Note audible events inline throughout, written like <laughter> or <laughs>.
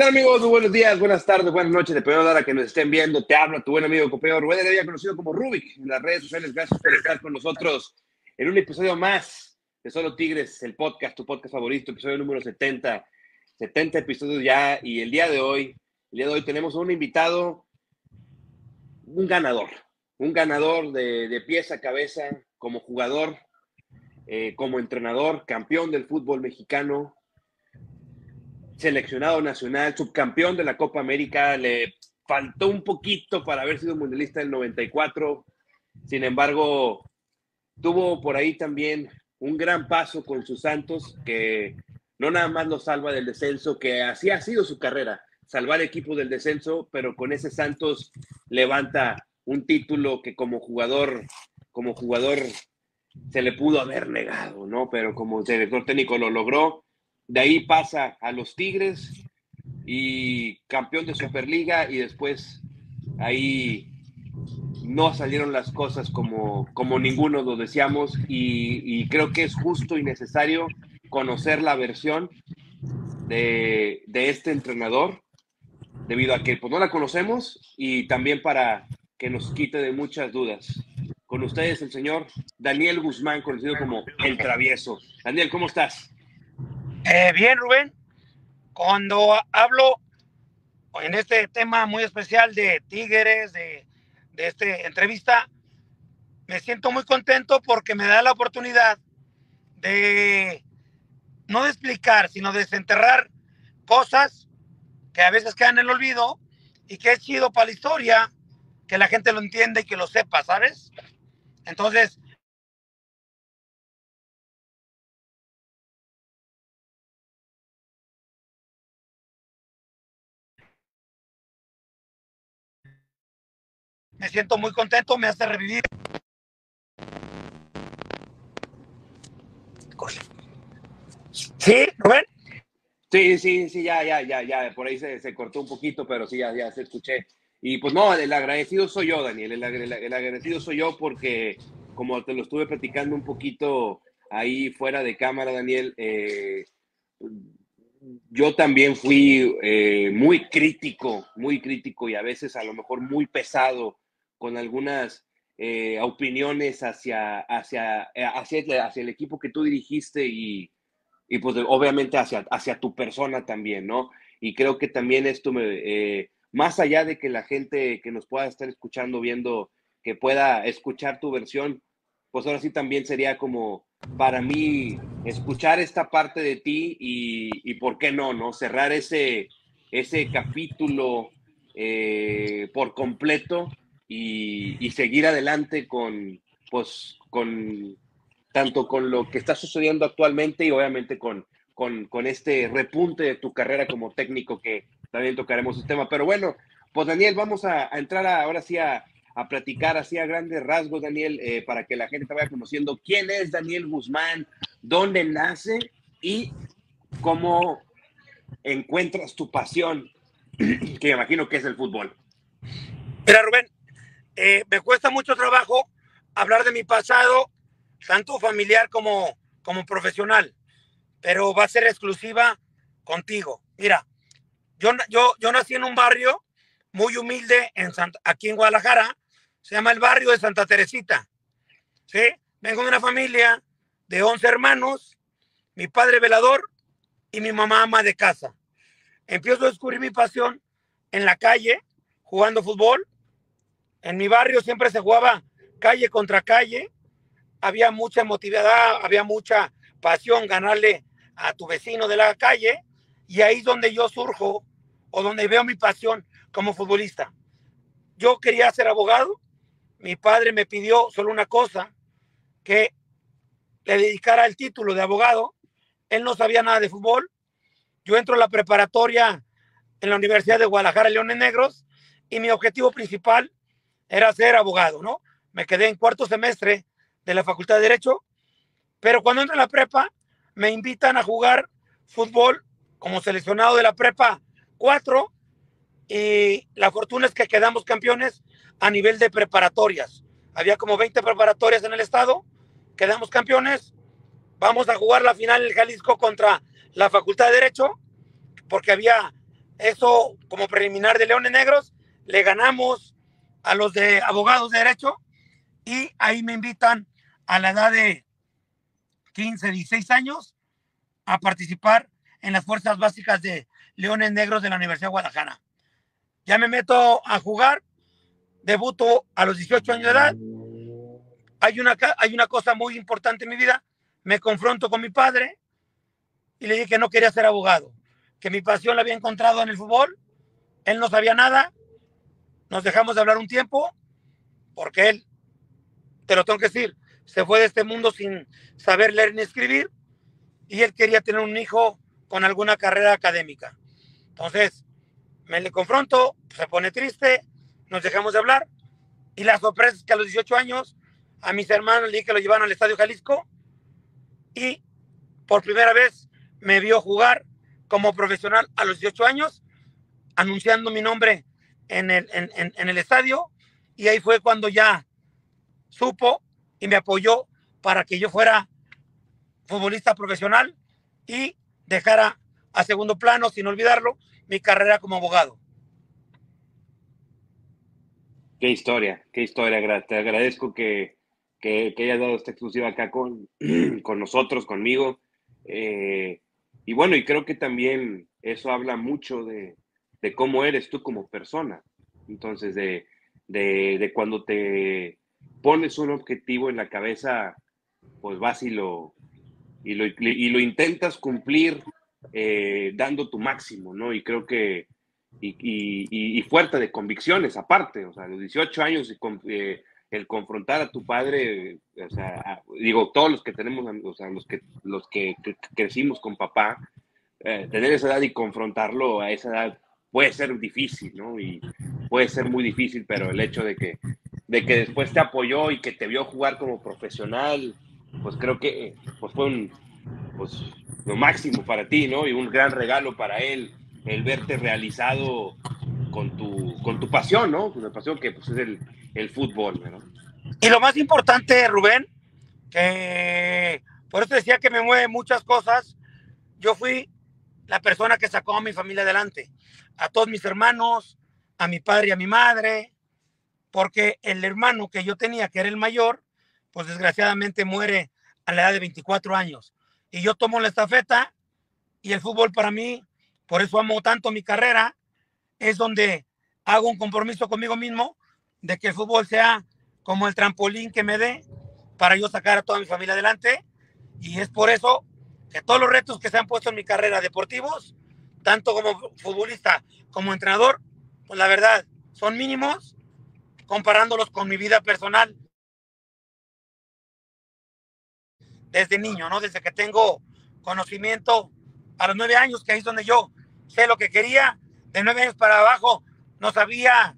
Hola amigos? Muy buenos días, buenas tardes, buenas noches, dependiendo de la hora que nos estén viendo. Te habla tu buen amigo Copeo Rubén de conocido como Rubik en las redes sociales. Gracias por estar con nosotros en un episodio más de Solo Tigres, el podcast, tu podcast favorito, episodio número 70. 70 episodios ya y el día de hoy, el día de hoy tenemos un invitado, un ganador, un ganador de, de pies a cabeza como jugador, eh, como entrenador, campeón del fútbol mexicano, seleccionado nacional, subcampeón de la Copa América, le faltó un poquito para haber sido mundialista del 94, sin embargo, tuvo por ahí también un gran paso con sus Santos, que no nada más lo salva del descenso, que así ha sido su carrera, salvar equipos del descenso, pero con ese Santos levanta un título que como jugador, como jugador se le pudo haber negado, ¿no? Pero como director técnico lo logró de ahí pasa a los Tigres y campeón de Superliga y después ahí no salieron las cosas como, como ninguno lo deseamos y, creo que es justo y necesario conocer la versión de, este entrenador debido a que pues, no la conocemos y también para que nos quite de muchas dudas. Con ustedes el señor Daniel Guzmán, conocido como El Travieso. Daniel, ¿cómo estás? Eh, bien, Rubén, cuando hablo en este tema muy especial de Tigres, de, de esta entrevista, me siento muy contento porque me da la oportunidad de no de explicar, sino de desenterrar cosas que a veces quedan en el olvido y que es chido para la historia, que la gente lo entienda y que lo sepa, ¿sabes? Entonces, me siento muy contento, me hace revivir. ¿Sí, Rubén? Sí, sí, sí, ya, ya, ya, ya, por ahí se, cortó un poquito, pero sí, ya, ya se escuché. Y pues no, el agradecido soy yo, Daniel, el, agradecido soy yo porque como te lo estuve platicando un poquito ahí fuera de cámara, Daniel, eh, yo también fui eh, muy crítico, muy crítico y a veces a lo mejor muy pesado con algunas eh, opiniones hacia, hacia, eh, hacia, hacia, el equipo que tú dirigiste y, y pues obviamente hacia, hacia tu persona también, ¿no? Y creo que también esto me, eh, más allá de que la gente que nos pueda estar escuchando, viendo, que pueda escuchar tu versión, pues ahora sí también sería como para mí escuchar esta parte de ti y, y por qué no, ¿no? Cerrar ese, ese capítulo por completo y, seguir adelante con, pues, con tanto con lo que está sucediendo actualmente y obviamente con, con, este repunte de tu carrera como técnico que también tocaremos el tema. Pero bueno, pues Daniel, vamos a, entrar ahora sí a, platicar así a grandes rasgos, Daniel, eh, para que la gente te vaya conociendo quién es Daniel Guzmán, dónde nace y cómo encuentras tu pasión, <clears throat> que imagino que es el fútbol. Mira, Rubén, eh, me cuesta mucho trabajo hablar de mi pasado, tanto familiar como, como profesional, pero va a ser exclusiva contigo. Mira, yo, yo, yo nací en un barrio muy humilde en aquí en Guadalajara, se llama el barrio de Santa Teresita. ¿sí? Vengo de una familia de 11 hermanos, mi padre velador y mi mamá ama de casa. Empiezo a descubrir mi pasión en la calle, jugando fútbol, en mi barrio siempre se jugaba calle contra calle, había mucha emotividad, había mucha pasión ganarle a tu vecino de la calle. Y ahí es donde yo surjo o donde veo mi pasión como futbolista. Yo quería ser abogado, mi padre me pidió solo una cosa, que le dedicara el título de abogado, él no sabía nada de fútbol, yo entro a la preparatoria en la Universidad de Guadalajara, Leones Negros, y mi objetivo principal era ser abogado, ¿no? Me quedé en cuarto semestre de la Facultad de Derecho, pero cuando entro en la prepa, me invitan a jugar fútbol como seleccionado de la prepa 4 y la fortuna es que quedamos campeones a nivel de preparatorias. Había como 20 preparatorias en el estado, quedamos campeones, vamos a jugar la final en Jalisco contra la Facultad de Derecho, porque había Eso como preliminar de Leones Negros, le ganamos a los de abogados de derecho y ahí me invitan a la edad de 15, 16 años a participar en las fuerzas básicas de Leones Negros de la Universidad de Guadalajara. Ya me meto a jugar, debuto a los 18 años de edad. Hay una, hay una cosa muy importante en mi vida, me confronto con mi padre y le dije que no quería ser abogado, que mi pasión la había encontrado en el fútbol, él no sabía nada, nos dejamos de hablar un tiempo, porque él, te lo tengo que decir, se fue de este mundo sin saber leer ni escribir, y él quería tener un hijo con alguna carrera académica. Entonces, me le confronto, se pone triste, nos dejamos de hablar, y la sorpresa es que a los 18 años, a mis hermanos le dije que lo llevaron al Estadio Jalisco, y por primera vez me vio jugar como profesional a los 18 años, anunciando mi nombre en el, en, en, el estadio, y ahí fue cuando ya supo y me apoyó para que yo fuera futbolista profesional y dejara a segundo plano, sin olvidarlo, mi carrera como abogado. Qué historia, qué historia. Te agradezco que, que, que hayas dado esta exclusiva acá con, <clears throat> con nosotros, conmigo. Eh, y bueno, y creo que también eso habla mucho de, de cómo eres tú como persona. Entonces, de, de, de, cuando te pones un objetivo en la cabeza, pues vas y lo, y lo, y lo intentas cumplir eh, dando tu máximo, ¿no? Y creo que, y, y, y, fuerte de convicciones aparte, o sea, a los 18 años, eh, el confrontar a tu padre, o sea, digo, todos los que tenemos, o sea, los que, los que, crecimos con papá, eh, tener esa edad y confrontarlo a esa edad puede ser difícil, ¿no? Y puede ser muy difícil, pero el hecho de que, de que después te apoyó y que te vio jugar como profesional, pues creo que pues fue un, pues, lo máximo para ti, ¿no? Y un gran regalo para él, el verte realizado con tu, con tu pasión, ¿no? Con la pasión que pues, es el, el fútbol, ¿no? Y lo más importante, Rubén, que por eso decía que me mueve muchas cosas, yo fui la persona que sacó a mi familia adelante, a todos mis hermanos, a mi padre y a mi madre, porque el hermano que yo tenía, que era el mayor, pues desgraciadamente muere a la edad de 24 años. Y yo tomo la estafeta y el fútbol para mí, por eso amo tanto mi carrera, es donde hago un compromiso conmigo mismo de que el fútbol sea como el trampolín que me dé para yo sacar a toda mi familia adelante. Y es por eso que todos los retos que se han puesto en mi carrera deportivos, tanto como futbolista como entrenador, pues la verdad son mínimos comparándolos con mi vida personal desde niño, ¿no? Desde que tengo conocimiento a los nueve años, que ahí es donde yo sé lo que quería, de nueve años para abajo no sabía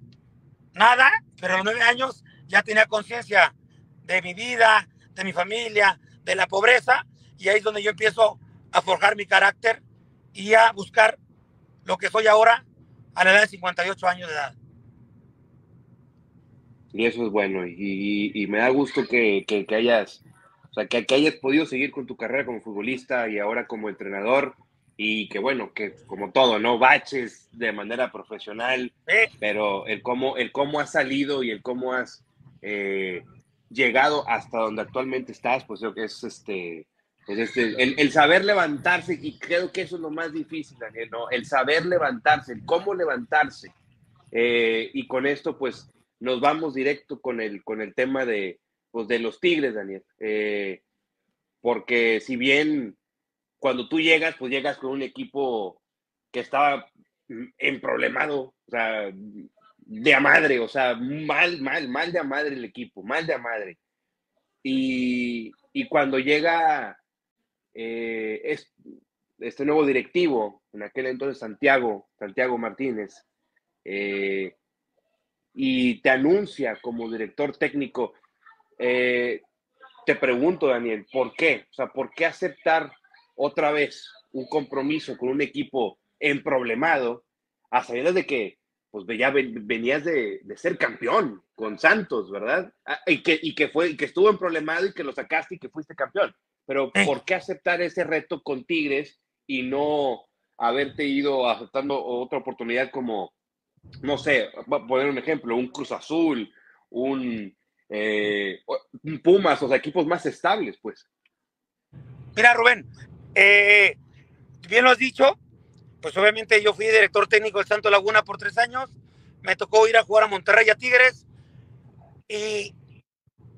nada, pero a los nueve años ya tenía conciencia de mi vida, de mi familia, de la pobreza, y ahí es donde yo empiezo a forjar mi carácter y a buscar lo que soy ahora a la edad de 58 años de edad. Y eso es bueno, y, y, me da gusto que, que, que hayas, o sea, que, que, hayas podido seguir con tu carrera como futbolista y ahora como entrenador, y que bueno, que como todo, ¿no? Baches de manera profesional, pero el cómo, el cómo has salido y el cómo has eh, llegado hasta donde actualmente estás, pues creo que es este, pues el, el, saber levantarse, y creo que eso es lo más difícil, Daniel, ¿no? El saber levantarse, el cómo levantarse. Eh, y con esto, pues, nos vamos directo con el, con el tema de, pues, de los Tigres, Daniel. Eh, porque si bien cuando tú llegas, pues llegas con un equipo que estaba emproblemado, o sea, de a madre, o sea, mal, mal, mal de a madre el equipo, mal de a madre. Y, y cuando llega eh, este nuevo directivo, en aquel entonces Santiago, Santiago Martínez, eh, y te anuncia como director técnico, eh, te pregunto, Daniel, ¿por qué? O sea, ¿por qué aceptar otra vez un compromiso con un equipo emproblemado a sabiendas de que pues ya venías de, de, ser campeón con Santos, ¿verdad? Ah, y que, y que fue, que estuvo emproblemado y que lo sacaste y que fuiste campeón. Pero ¿por qué aceptar ese reto con Tigres y no haberte ido aceptando otra oportunidad como, no sé, voy a poner un ejemplo, un Cruz Azul, un, eh, un Pumas, o sea, equipos más estables, pues. Mira, Rubén, eh, bien lo has dicho, pues obviamente yo fui director técnico del Santo Laguna por tres años, me tocó ir a jugar a Monterrey a Tigres y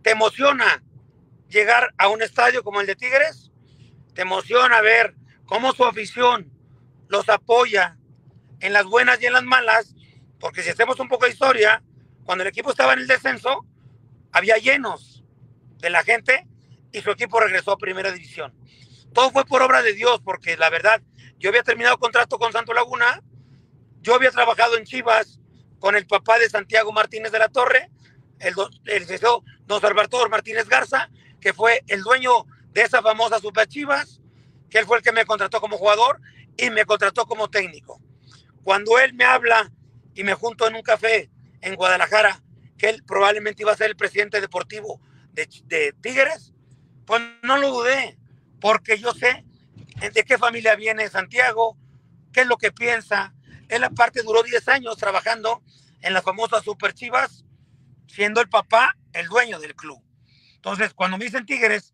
te emociona llegar a un estadio como el de Tigres, te emociona ver cómo su afición los apoya en las buenas y en las malas, porque si hacemos un poco de historia, cuando el equipo estaba en el descenso, había llenos de la gente y su equipo regresó a primera división. Todo fue por obra de Dios, porque la verdad, yo había terminado contrato con Santo Laguna, yo había trabajado en Chivas con el papá de Santiago Martínez de la Torre, el, el don Salvador Martínez Garza, que fue el dueño de esa famosa Super Chivas, que él fue el que me contrató como jugador y me contrató como técnico. Cuando él me habla y me junto en un café en Guadalajara, que él probablemente iba a ser el presidente deportivo de, de Tigres, pues no lo dudé, porque yo sé de qué familia viene Santiago, qué es lo que piensa. Él aparte duró 10 años trabajando en las famosas Super Chivas, siendo el papá el dueño del club. Entonces, cuando me dicen Tigres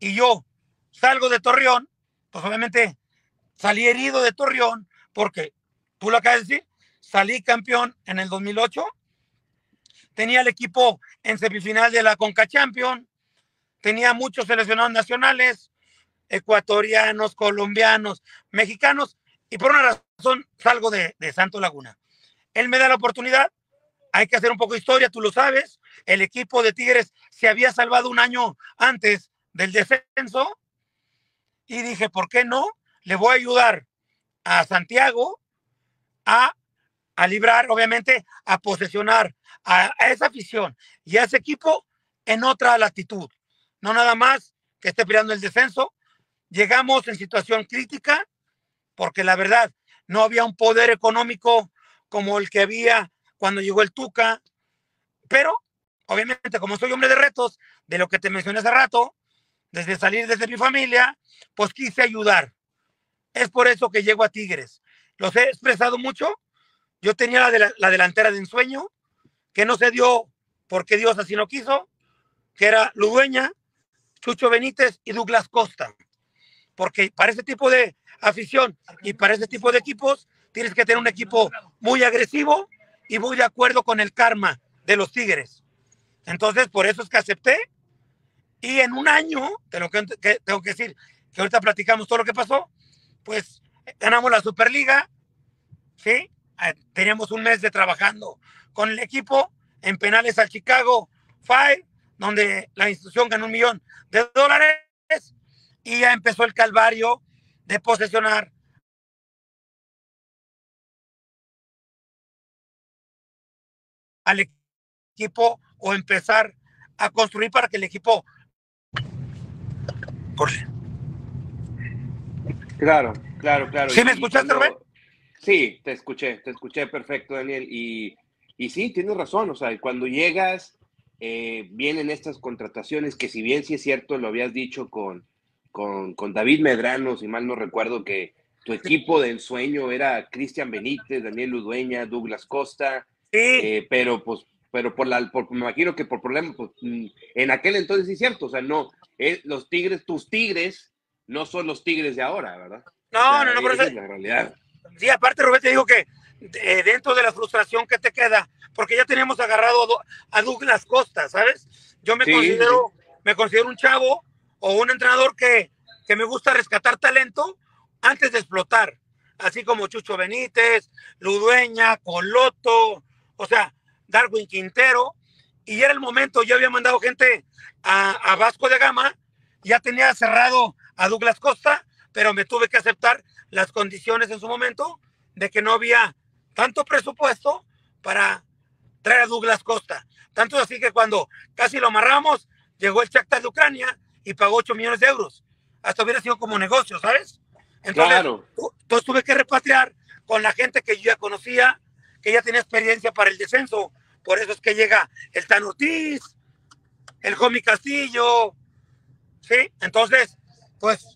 y yo salgo de Torreón, pues obviamente salí herido de Torreón porque, tú lo acabas de decir, salí campeón en el 2008, tenía el equipo en semifinal de la Conca Champion, tenía muchos seleccionados nacionales, ecuatorianos, colombianos, mexicanos, y por una razón salgo de, de Santo Laguna. Él me da la oportunidad, hay que hacer un poco de historia, tú lo sabes, el equipo de Tigres se había salvado un año antes del descenso y dije, ¿por qué no? Le voy a ayudar a Santiago a, a librar, obviamente, a posesionar a, a esa afición y a ese equipo en otra latitud. No nada más que esté peleando el descenso. Llegamos en situación crítica porque la verdad no había un poder económico como el que había cuando llegó el Tuca, pero obviamente como soy hombre de retos, de lo que te mencioné hace rato, desde salir desde mi familia, pues quise ayudar. Es por eso que llego a Tigres. Los he expresado mucho. Yo tenía la, de la, la delantera de ensueño, que no se dio porque Dios así no quiso, que era Ludueña, Chucho Benítez y Douglas Costa. Porque para ese tipo de afición y para ese tipo de equipos tienes que tener un equipo muy agresivo y muy de acuerdo con el karma de los Tigres. Entonces, por eso es que acepté. Y en un año, tengo que, tengo que decir que ahorita platicamos todo lo que pasó, pues ganamos la Superliga, ¿sí? Teníamos un mes de trabajando con el equipo en penales al Chicago Fire, donde la institución ganó un millón de dólares y ya empezó el calvario de posesionar al equipo o empezar a construir para que el equipo. Claro, claro, claro. ¿Sí me escuchaste, Rubén? Sí, te escuché, te escuché perfecto, Daniel. Y, y sí, tienes razón. O sea, cuando llegas, eh, vienen estas contrataciones que si bien sí es cierto, lo habías dicho con, con, con David Medrano, si mal no recuerdo, que tu equipo de ensueño era Cristian Benítez, Daniel Ludueña, Douglas Costa. Eh, pero pues, pero por la, por, me imagino que por problemas, pues, en aquel entonces sí es cierto, o sea, no, eh, los tigres, tus tigres, no son los tigres de ahora, ¿verdad? No, O sea, no, no, pero esa es la realidad. Sí, aparte, Rubén, te digo que eh, dentro de la frustración que te queda, porque ya teníamos agarrado a, Do- a Douglas Costa, ¿sabes? Yo me Sí, considero, me considero un chavo o un entrenador que, que me gusta rescatar talento antes de explotar, así como Chucho Benítez, Ludueña, Coloto, o sea, Darwin Quintero, y era el momento, yo había mandado gente a, a Vasco de Gama, ya tenía cerrado a Douglas Costa, pero me tuve que aceptar las condiciones en su momento de que no había tanto presupuesto para traer a Douglas Costa. Tanto así que cuando casi lo amarramos, llegó el Shakhtar de Ucrania y pagó 8 millones de euros. Hasta hubiera sido como negocio, ¿sabes? Entonces, Claro. entonces tuve que repatriar con la gente que yo ya conocía, que ya tenía experiencia para el descenso. Por eso es que llega el Tan Ortiz, el Jomi Castillo, ¿sí? Entonces, pues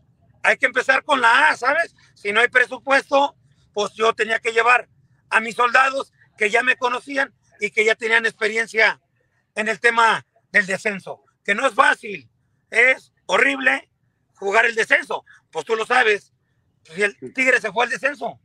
hay que empezar con la A, ¿sabes? si no hay presupuesto, pues yo tenía que llevar a mis soldados que ya me conocían y que ya tenían experiencia en el tema del descenso, que no es fácil, es horrible jugar el descenso, pues tú lo sabes, si el Tigre se fue al descenso.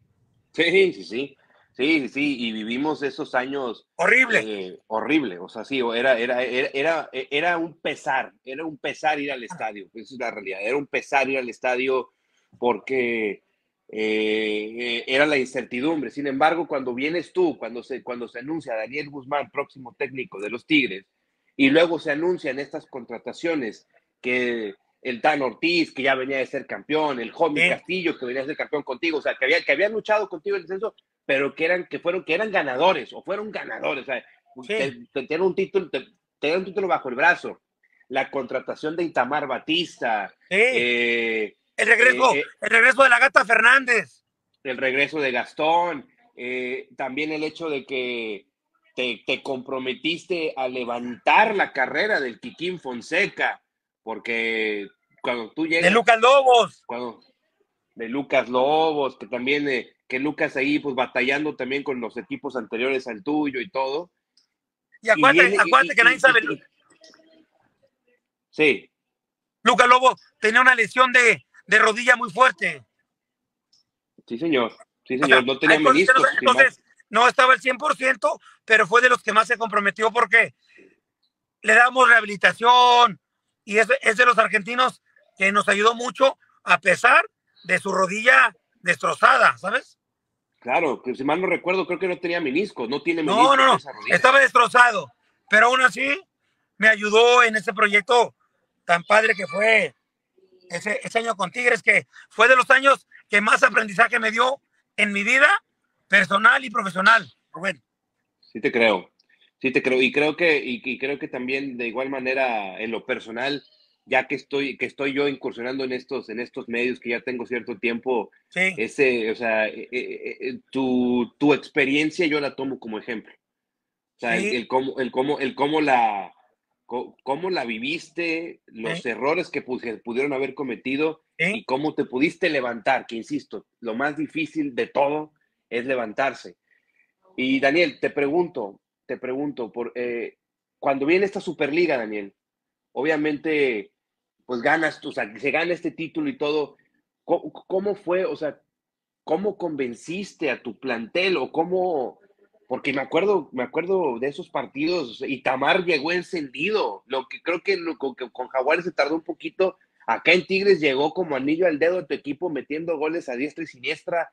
Sí, sí, sí. Sí, sí, y vivimos esos años. Horrible. Eh, horrible, o sea, sí, era, era, era, era, un pesar, era un pesar ir al estadio, esa es la realidad, era un pesar ir al estadio porque eh, era la incertidumbre. Sin embargo, cuando vienes tú, cuando se, cuando se anuncia Daniel Guzmán, próximo técnico de los Tigres, y luego se anuncian estas contrataciones que el Tan Ortiz, que ya venía de ser campeón, el Jomi Castillo, que venía de ser campeón contigo, o sea, que, había, que habían luchado contigo en el descenso, pero que eran, que fueron, que eran ganadores, o fueron ganadores, o sea, tenían un título, un título bajo el brazo. La contratación de Itamar Batista. Eh, el regreso, eh, eh, el regreso de la gata Fernández. El regreso de Gastón. también el hecho de que te, te, comprometiste a levantar la carrera del Kikín Fonseca, porque cuando tú llegas. De Lucas Lobos. Cuando, de Lucas Lobos, que también que Lucas ahí pues batallando también con los equipos anteriores al tuyo y todo. Y acuérdate, que nadie sabe. sí. Lucas Lobo tenía una lesión de, rodilla muy fuerte. Sí, señor. Sí, señor. no tenía meniscos. Entonces, no estaba al 100%, pero fue de los que más se comprometió porque le damos rehabilitación y es, es de los argentinos que nos ayudó mucho a pesar de su rodilla destrozada, ¿sabes? Claro, que si mal no recuerdo, creo que no tenía menisco, no tiene menisco. No, no, no, estaba destrozado, pero aún así me ayudó en ese proyecto tan padre que fue ese, ese año con Tigres, que fue de los años que más aprendizaje me dio en mi vida personal y profesional, Rubén. Sí te creo, sí te creo, y creo que, y creo que también de igual manera en lo personal, ya que estoy, que estoy yo incursionando en estos, en estos medios, que ya tengo cierto tiempo, ese, o sea, eh, eh, eh, tu, tu, experiencia yo la tomo como ejemplo. O sea, el, cómo, el, cómo, el cómo la, cómo la viviste, los errores que pudieron haber cometido y cómo te pudiste levantar, que insisto, lo más difícil de todo es levantarse. Y Daniel, te pregunto, te pregunto, por, cuando viene esta Superliga, Daniel, obviamente pues ganas, o sea, se gana este título y todo. ¿Cómo, fue, o sea, cómo convenciste a tu plantel o cómo, porque me acuerdo, me acuerdo de esos partidos, y Tamar llegó encendido, lo que creo que con, con Jaguares se tardó un poquito, acá en Tigres llegó como anillo al dedo de tu equipo metiendo goles a diestra y siniestra,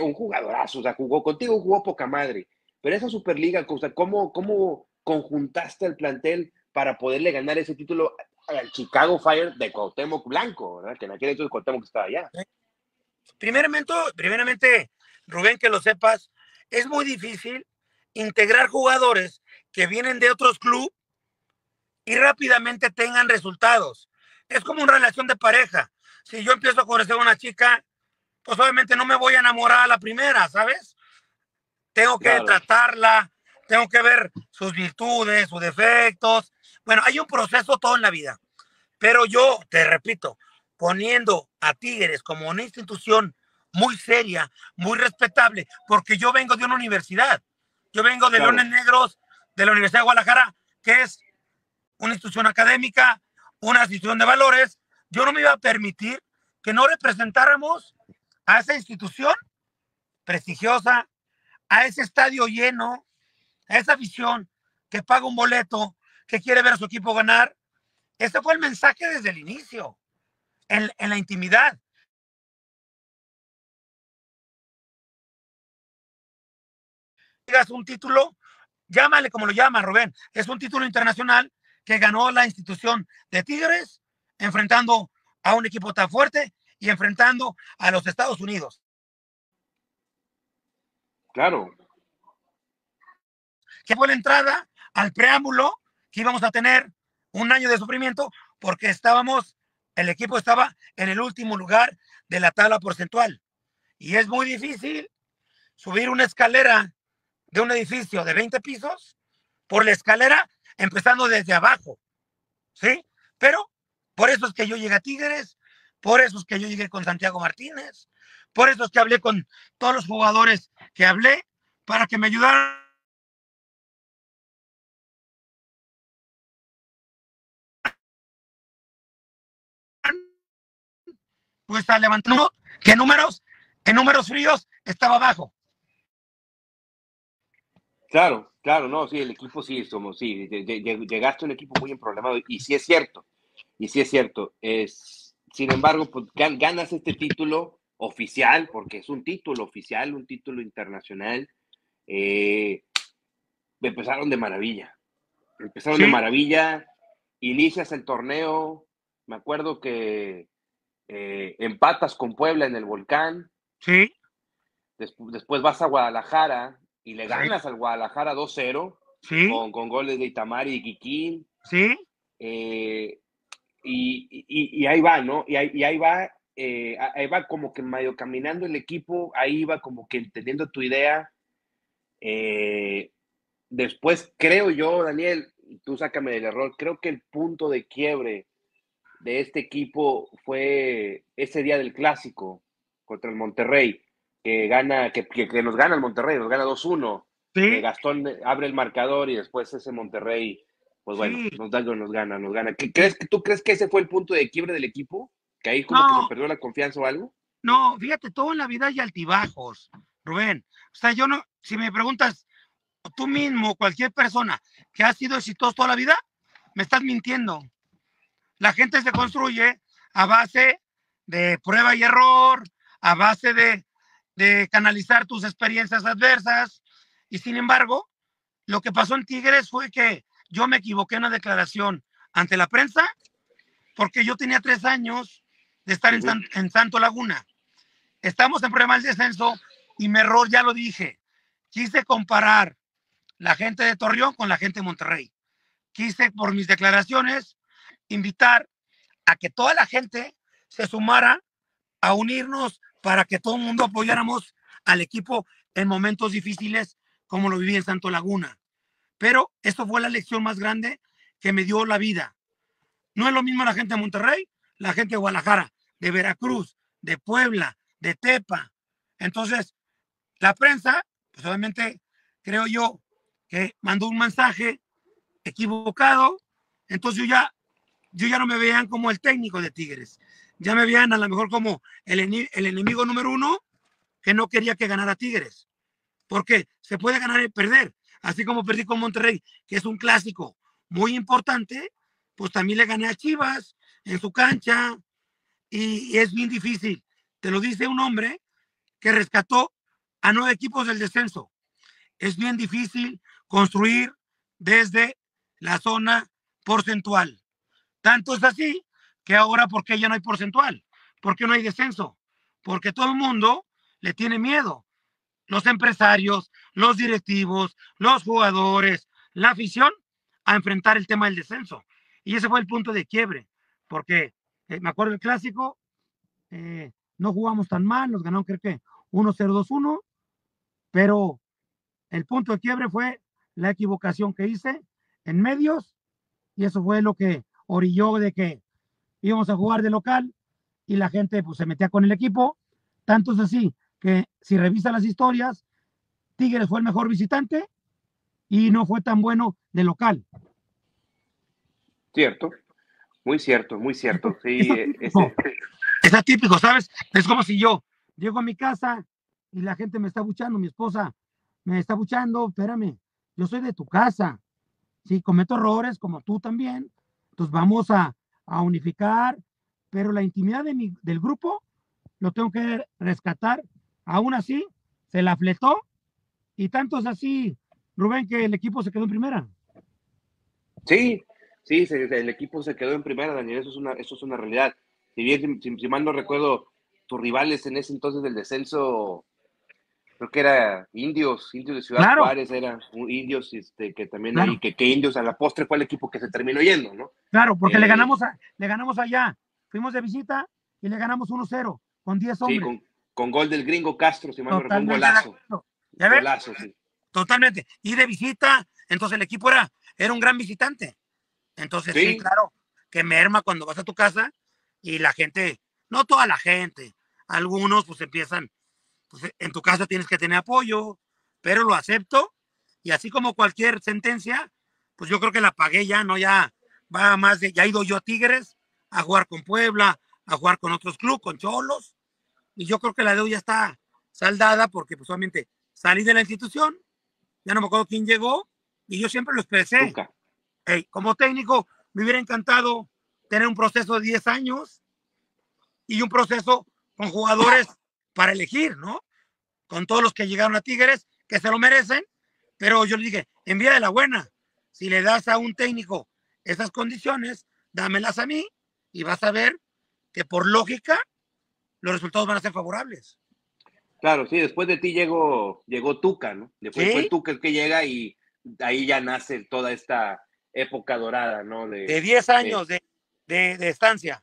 un jugadorazo, o sea, jugó contigo, jugó poca madre, pero esa Superliga, o sea, ¿cómo, cómo conjuntaste el plantel para poderle ganar ese título el Chicago Fire de Cuauhtémoc Blanco, ¿verdad? Que en aquel entonces Cuauhtémoc estaba allá. Primeramente, primeramente, Rubén, que lo sepas, es muy difícil integrar jugadores que vienen de otros clubes y rápidamente tengan resultados. Es como una relación de pareja. Si yo empiezo a conocer a una chica, pues obviamente no me voy a enamorar a la primera, ¿sabes? Tengo que tratarla, tengo que ver sus virtudes, sus defectos, bueno, hay un proceso todo en la vida, pero yo te repito, poniendo a Tigres como una institución muy seria, muy respetable, porque yo vengo de una universidad, yo vengo de Leones Negros, de la Universidad de Guadalajara, que es una institución académica, una institución de valores, yo no me iba a permitir que no representáramos a esa institución prestigiosa, a ese estadio lleno, a esa visión que paga un boleto, que quiere ver a su equipo ganar. Este fue el mensaje desde el inicio, en, la intimidad. Digas un título, llámale como lo llama Rubén, es un título internacional que ganó la institución de Tigres enfrentando a un equipo tan fuerte y enfrentando a los Estados Unidos. Claro. Que fue la entrada al preámbulo que íbamos a tener un año de sufrimiento porque estábamos, el equipo estaba en el último lugar de la tabla porcentual. Y es muy difícil subir una escalera de un edificio de 20 pisos por la escalera empezando desde abajo. ¿Sí? Pero por eso es que yo llegué a Tigres, por eso es que yo llegué con Santiago Martínez, Por eso es que hablé con todos los jugadores que hablé para que me ayudaran. Pues a levantar que números, en números fríos estaba abajo. Claro, claro, no, sí, el equipo sí, somos, sí, llegaste a un equipo muy en problemado y sí es cierto, y sí es cierto. Es, sin embargo, pues, ganas este título oficial, porque es un título oficial, un título internacional. Eh, empezaron de maravilla, empezaron de maravilla, inicias el torneo, me acuerdo que eh, empatas con Puebla en el volcán. Sí. después vas a Guadalajara y le ganas al Guadalajara 2-0 con, goles de Itamari y Kikín. Sí. Eh, y, ahí va, ¿no? Y ahí, va, eh, ahí va como que medio caminando el equipo, ahí va como que entendiendo tu idea. Eh, después creo yo, Daniel, tú sácame del error, creo que el punto de quiebre de este equipo fue ese día del clásico contra el Monterrey que gana, que, que, nos gana el Monterrey, nos gana 2-1. ¿Sí? Gastón abre el marcador y después ese Monterrey, pues bueno, nos, da, nos gana, nos gana. ¿Qué, crees, ¿Tú crees que ese fue el punto de quiebre del equipo? ¿Que ahí como que se perdió la confianza o algo? No, fíjate, todo en la vida hay altibajos, Rubén. O sea, yo no, si me preguntas, tú mismo, cualquier persona que ha sido exitoso toda la vida, me estás mintiendo. La gente se construye a base de prueba y error, a base de de canalizar tus experiencias adversas. Y sin embargo, lo que pasó en Tigres fue que yo me equivoqué en una declaración ante la prensa porque yo tenía tres años de estar en, Santo Laguna. Estamos en problema del descenso y mi error ya lo dije. Quise comparar la gente de Torreón con la gente de Monterrey. Quise, por mis declaraciones, invitar a que toda la gente se sumara a unirnos para que todo el mundo apoyáramos al equipo en momentos difíciles como lo viví en Santo Laguna. Pero esto fue la lección más grande que me dio la vida. No es lo mismo la gente de Monterrey, la gente de Guadalajara, de Veracruz, de Puebla, de Tepa. Entonces, la prensa, pues obviamente creo yo que mandó un mensaje equivocado. Entonces yo ya, yo ya no me veían como el técnico de Tigres ya me veían a lo mejor como el, el enemigo número uno que no quería que ganara Tigres. Porque se puede ganar y perder. Así como perdí con Monterrey, que es un clásico muy importante, pues también le gané a Chivas en su cancha y, es bien difícil. Te lo dice un hombre que rescató a nueve equipos del descenso. Es bien difícil construir desde la zona porcentual. Tanto es así que ahora, ¿por qué ya no hay porcentual? ¿Por qué no hay descenso? Porque todo el mundo le tiene miedo. Los empresarios, los directivos, los jugadores, la afición, a enfrentar el tema del descenso. Y ese fue el punto de quiebre, porque eh, me acuerdo del clásico, eh, no jugamos tan mal, nos ganaron creo que 1-0-2-1, pero el punto de quiebre fue la equivocación que hice en medios y eso fue lo que orilló de que íbamos a jugar de local y la gente pues se metía con el equipo. Tanto es así que si revisa las historias, Tigres fue el mejor visitante y no fue tan bueno de local. Cierto, muy cierto, muy cierto. Sí, es, es atípico, ¿sabes? Es como si yo llego a mi casa y la gente me está buchando, mi esposa me está buchando, espérame, yo soy de tu casa. Si cometo errores como tú también, entonces vamos a, a unificar, pero la intimidad de mi, del grupo lo tengo que rescatar. Aún así, se la fletó y tanto es así, Rubén, que el equipo se quedó en primera. Sí, sí, el equipo se quedó en primera, Daniel, eso es una, eso es una realidad. Si bien, si mal no recuerdo, tus rivales en ese entonces del descenso creo que era indios, indios de Ciudad Juárez, eran indios este, que también hay, que, que, indios a la postre fue el equipo que se terminó yendo, ¿no? Claro, porque le eh, ganamos a, le ganamos allá, fuimos de visita y le ganamos 1-0 con 10 hombres. Sí, con, con, gol del gringo Castro, si mal no recuerdo, un golazo. ¿Ya ves? Golazo, sí. Totalmente. Y de visita, entonces el equipo era, era un gran visitante. Entonces, sí, claro, que merma cuando vas a tu casa y la gente, no toda la gente, algunos pues empiezan, pues, en tu casa tienes que tener apoyo, pero lo acepto y así como cualquier sentencia, pues yo creo que la pagué ya, ¿no? Ya va más de, ya he ido yo a Tigres a jugar con Puebla, a jugar con otros clubes, con Cholos, y yo creo que la deuda ya está saldada porque pues obviamente salí de la institución, ya no me acuerdo quién llegó, y yo siempre lo expresé. como técnico, me hubiera encantado tener un proceso de 10 años y un proceso con jugadores para elegir, ¿no? Con todos los que llegaron a Tigres, que se lo merecen, pero yo le dije, envía de la buena. Si le das a un técnico esas condiciones, dámelas a mí y vas a ver que por lógica los resultados van a ser favorables. Claro, sí, después de ti llegó, llegó Tuca, ¿no? Después fue Tuca el que llega y ahí ya nace toda esta época dorada, ¿no? De 10 años de, de, estancia.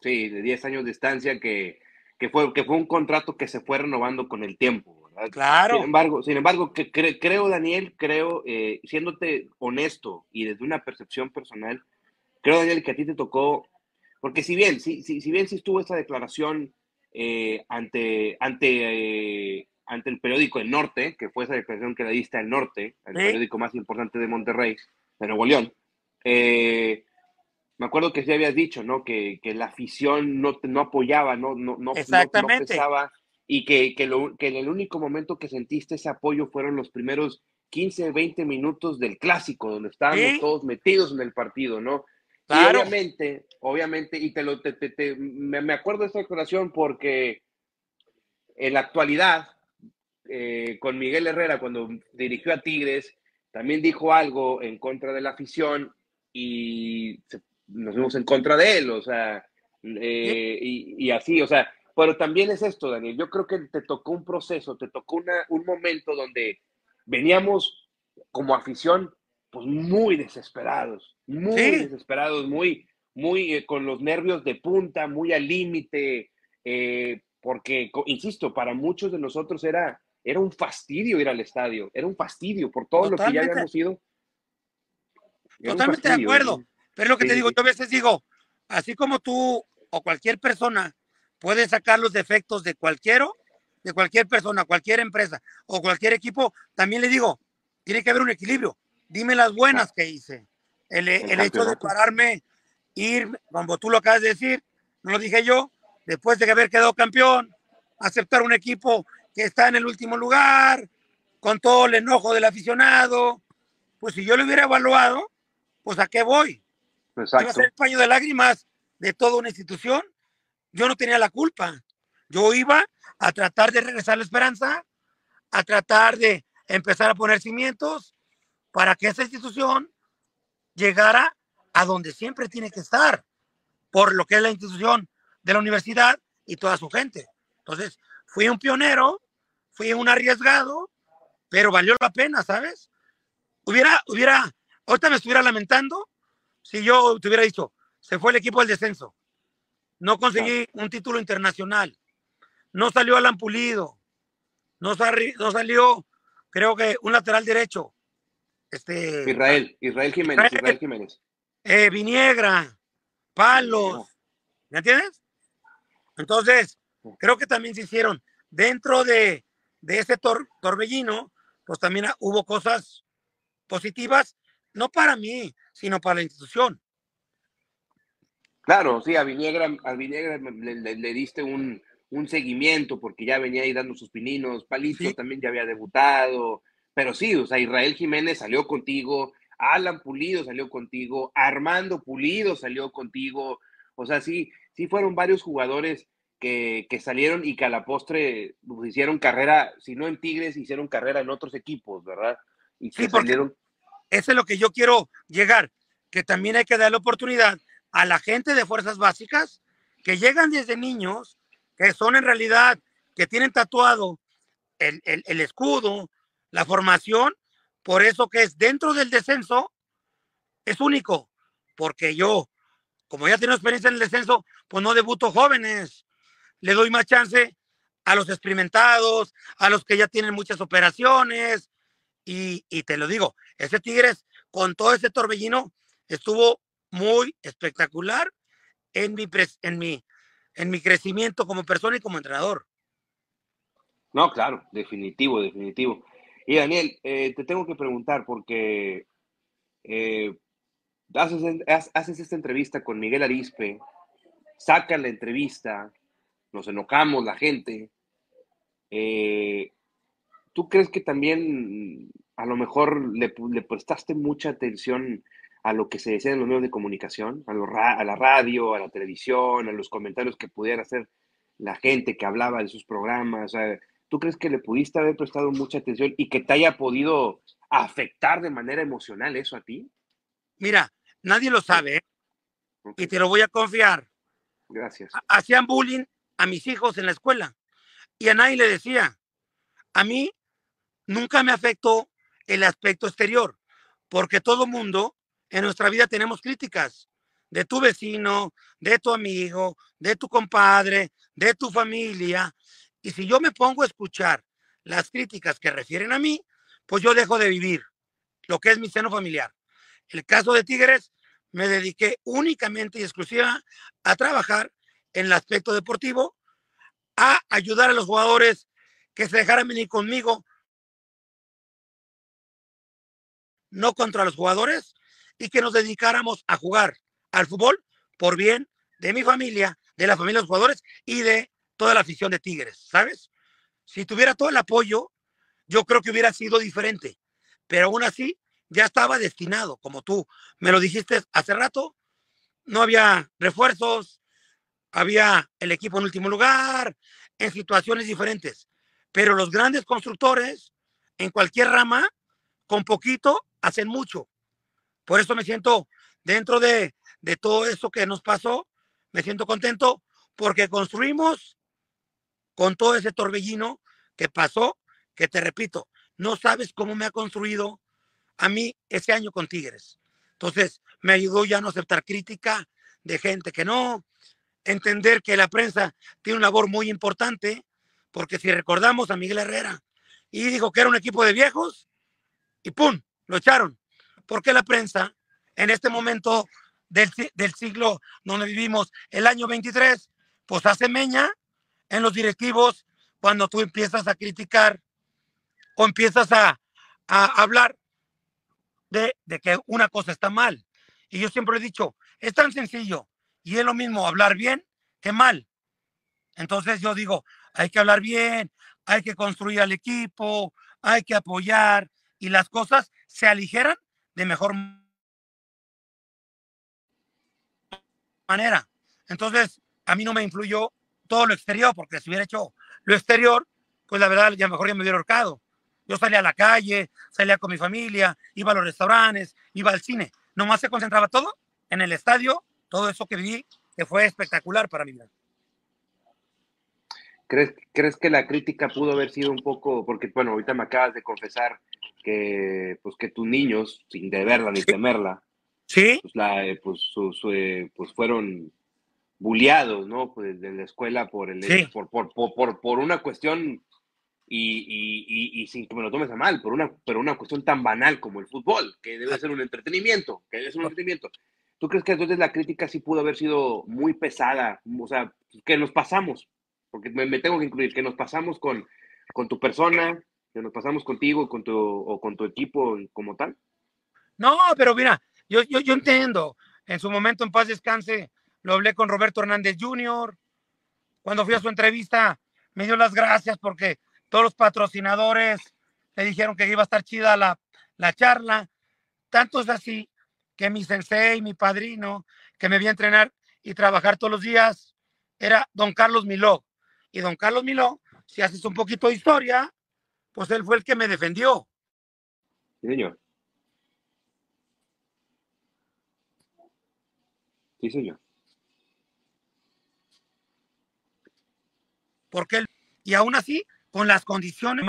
Sí, de 10 años de estancia que, que, fue, que fue un contrato que se fue renovando con el tiempo, ¿verdad? Claro. Sin embargo, sin embargo que creo, Daniel, creo, eh, siéndote honesto y desde una percepción personal, creo, Daniel, que a ti te tocó, porque si bien, si, si, si bien si estuvo esta declaración eh, ante, ante, eh, ante el periódico El Norte, que fue esa declaración que le diste al Norte, el periódico más importante de Monterrey, de Nuevo León, eh, me acuerdo que sí habías dicho, ¿no? Que, que la afición no, no apoyaba, no, no, no, Exactamente. no, y que, que, lo, que en el único momento que sentiste ese apoyo fueron los primeros 15, 20 minutos del clásico, donde estábamos todos metidos en el partido, ¿no? Claro. obviamente, obviamente, y te lo, te, te, me, acuerdo de esta declaración porque en la actualidad, eh, con Miguel Herrera, cuando dirigió a Tigres, también dijo algo en contra de la afición y nos vimos en contra de él, o sea, eh, y, así, o sea, pero también es esto, Daniel, yo creo que te tocó un proceso, te tocó una, un momento donde veníamos como afición, pues muy desesperados, muy desesperados, muy, muy eh, con los nervios de punta, muy al límite, eh, porque, insisto, para muchos de nosotros era, era un fastidio ir al estadio, era un fastidio por todo lo que ya habíamos ido. Totalmente de acuerdo. Pero lo que te digo, yo a veces digo, así como tú o cualquier persona puede sacar los defectos de cualquiera, de cualquier persona, cualquier empresa o cualquier equipo, también le digo, tiene que haber un equilibrio. Dime las buenas que hice. El, el hecho de pararme, ir, como tú lo acabas de decir, no lo dije yo, después de haber quedado campeón, aceptar un equipo que está en el último lugar, con todo el enojo del aficionado, pues si yo lo hubiera evaluado, pues a qué voy. Exacto. A ser el paño de lágrimas de toda una institución. Yo no tenía la culpa. Yo iba a tratar de regresar la esperanza, a tratar de empezar a poner cimientos para que esa institución llegara a donde siempre tiene que estar, por lo que es la institución de la universidad y toda su gente. Entonces, fui un pionero, fui un arriesgado, pero valió la pena, ¿sabes? Hubiera, hubiera, ahorita me estuviera lamentando si yo te hubiera dicho, se fue el equipo del descenso, no conseguí un título internacional, no salió Alan Pulido, no, no salió, creo que un lateral derecho. Este, Israel, Israel Jiménez, Israel, Jiménez. Eh, Viniegra, Palos, ¿me entiendes? Entonces, creo que también se hicieron dentro de, de ese torbellino, pues también hubo cosas positivas, no para mí, sino para la institución. Claro, sí, a Viniegra, a le, diste un, seguimiento porque ya venía ahí dando sus pininos, Palito también ya había debutado, pero sí, o sea, Israel Jiménez salió contigo, Alan Pulido salió contigo, Armando Pulido salió contigo, o sea, sí, sí fueron varios jugadores que, salieron y que a la postre pues, hicieron carrera, si no en Tigres, hicieron carrera en otros equipos, ¿verdad? Y que sí, salieron eso es lo que yo quiero llegar, que también hay que dar la oportunidad a la gente de fuerzas básicas que llegan desde niños, que son en realidad, que tienen tatuado el, el escudo, la formación, por eso que es dentro del descenso, es único, porque yo, como ya tengo experiencia en el descenso, pues no debuto jóvenes, le doy más chance a los experimentados, a los que ya tienen muchas operaciones, y, te lo digo, ese Tigres con todo ese torbellino estuvo muy espectacular en mi, en mi, en mi crecimiento como persona y como entrenador. No, claro, definitivo, definitivo. Y Daniel, eh, te tengo que preguntar porque eh, haces, esta entrevista con Miguel Arispe, sacan la entrevista, nos enojamos la gente. Eh, ¿Tú crees que también a lo mejor le, prestaste mucha atención a lo que se decía en los medios de comunicación, a, a la radio, a la televisión, a los comentarios que pudiera hacer la gente que hablaba de sus programas? ¿Tú crees que le pudiste haber prestado mucha atención y que te haya podido afectar de manera emocional eso a ti? Mira, nadie lo sabe ¿eh? y te lo voy a confiar. Gracias. Hacían bullying a mis hijos en la escuela y a nadie le decía. A mí nunca me afectó el aspecto exterior, porque todo mundo en nuestra vida tenemos críticas de tu vecino, de tu amigo, de tu compadre, de tu familia. Y si yo me pongo a escuchar las críticas que refieren a mí, pues yo dejo de vivir lo que es mi seno familiar. El caso de Tigres, me dediqué únicamente y exclusiva a trabajar en el aspecto deportivo, a ayudar a los jugadores que se dejaran venir conmigo, no contra los jugadores, y que nos dedicáramos a jugar al fútbol por bien de mi familia, de la familia de los jugadores y de toda la afición de Tigres, ¿sabes? Si tuviera todo el apoyo, yo creo que hubiera sido diferente, pero aún así ya estaba destinado, como tú me lo dijiste hace rato, no había refuerzos, había el equipo en último lugar, en situaciones diferentes, pero los grandes constructores en cualquier rama, con poquito, hacen mucho. Por eso me siento dentro de, de todo eso que nos pasó, me siento contento porque construimos con todo ese torbellino que pasó, que te repito, no sabes cómo me ha construido a mí ese año con Tigres. Entonces, me ayudó ya a no aceptar crítica de gente que no, entender que la prensa tiene una labor muy importante, porque si recordamos a Miguel Herrera y dijo que era un equipo de viejos, y ¡pum! Lo echaron. Porque la prensa, en este momento del, del siglo donde vivimos, el año 23, pues hace meña en los directivos cuando tú empiezas a criticar o empiezas a, hablar de, que una cosa está mal. Y yo siempre he dicho, es tan sencillo y es lo mismo hablar bien que mal. Entonces yo digo, hay que hablar bien, hay que construir al equipo, hay que apoyar y las cosas se aligeran de mejor manera. Entonces, a mí no me influyó todo lo exterior, porque si hubiera hecho lo exterior, pues la verdad ya mejor ya me hubiera ahorcado. Yo salía a la calle, salía con mi familia, iba a los restaurantes, iba al cine. Nomás se concentraba todo en el estadio, todo eso que vi, que fue espectacular para mi vida. ¿Crees, ¿Crees que la crítica pudo haber sido un poco, porque bueno, ahorita me acabas de confesar que, pues, que tus niños, sin deberla ni temerla, ¿Sí? pues, la, eh, pues, eh, pues fueron bulleados, ¿no? Pues de la escuela por, el, por, por, por, por, una cuestión, y, y, y, sin que me lo tomes a mal, por una, pero una cuestión tan banal como el fútbol, que debe ser un entretenimiento, que debe ser un entretenimiento. ¿Tú crees que entonces la crítica sí pudo haber sido muy pesada? O sea, que nos pasamos, porque me, tengo que incluir, que nos pasamos con, con tu persona, nos pasamos contigo con tu, o con tu equipo como tal. No, pero mira, yo, yo, yo entiendo. En su momento, en paz descanse, lo hablé con Roberto Hernández Jr. Cuando fui a su entrevista, me dio las gracias porque todos los patrocinadores le dijeron que iba a estar chida la, la charla. Tanto es así que mi sensei, mi padrino, que me vi a entrenar y trabajar todos los días, era don Carlos Miló. Y don Carlos Miló, si haces un poquito de historia, pues él fue el que me defendió. Sí, señor. Sí, señor. porque él, y aún así, con las condiciones,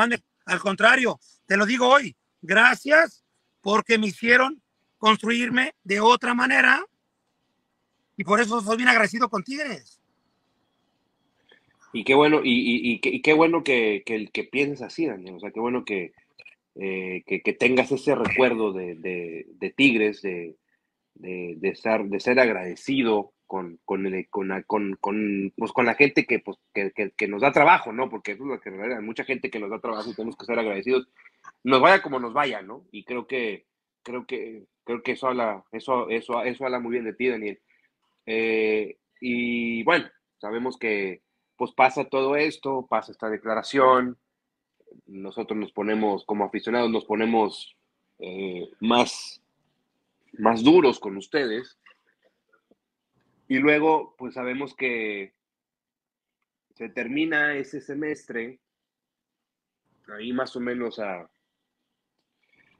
al contrario, te lo digo hoy, gracias porque me hicieron construirme de otra manera y por eso soy bien agradecido con Tigres. Y qué bueno, y, y, qué bueno que, que, que, pienses así, Daniel. O sea, qué bueno que, eh, que, tengas ese recuerdo de, de, de Tigres, de, de, estar, de ser agradecido con, con, con, con, pues, con la gente que, pues, que, que, nos da trabajo, ¿no? Porque eso es lo que hay mucha gente que nos da trabajo y tenemos que ser agradecidos. Nos vaya como nos vaya, ¿no? Y creo que, creo que, creo que eso habla, eso, eso, eso habla muy bien de ti, Daniel. Eh, y bueno, sabemos que pues pasa todo esto, pasa esta declaración, nosotros nos ponemos, como aficionados, nos ponemos eh, más, más duros con ustedes. Y luego, pues sabemos que se termina ese semestre, ahí más o menos a,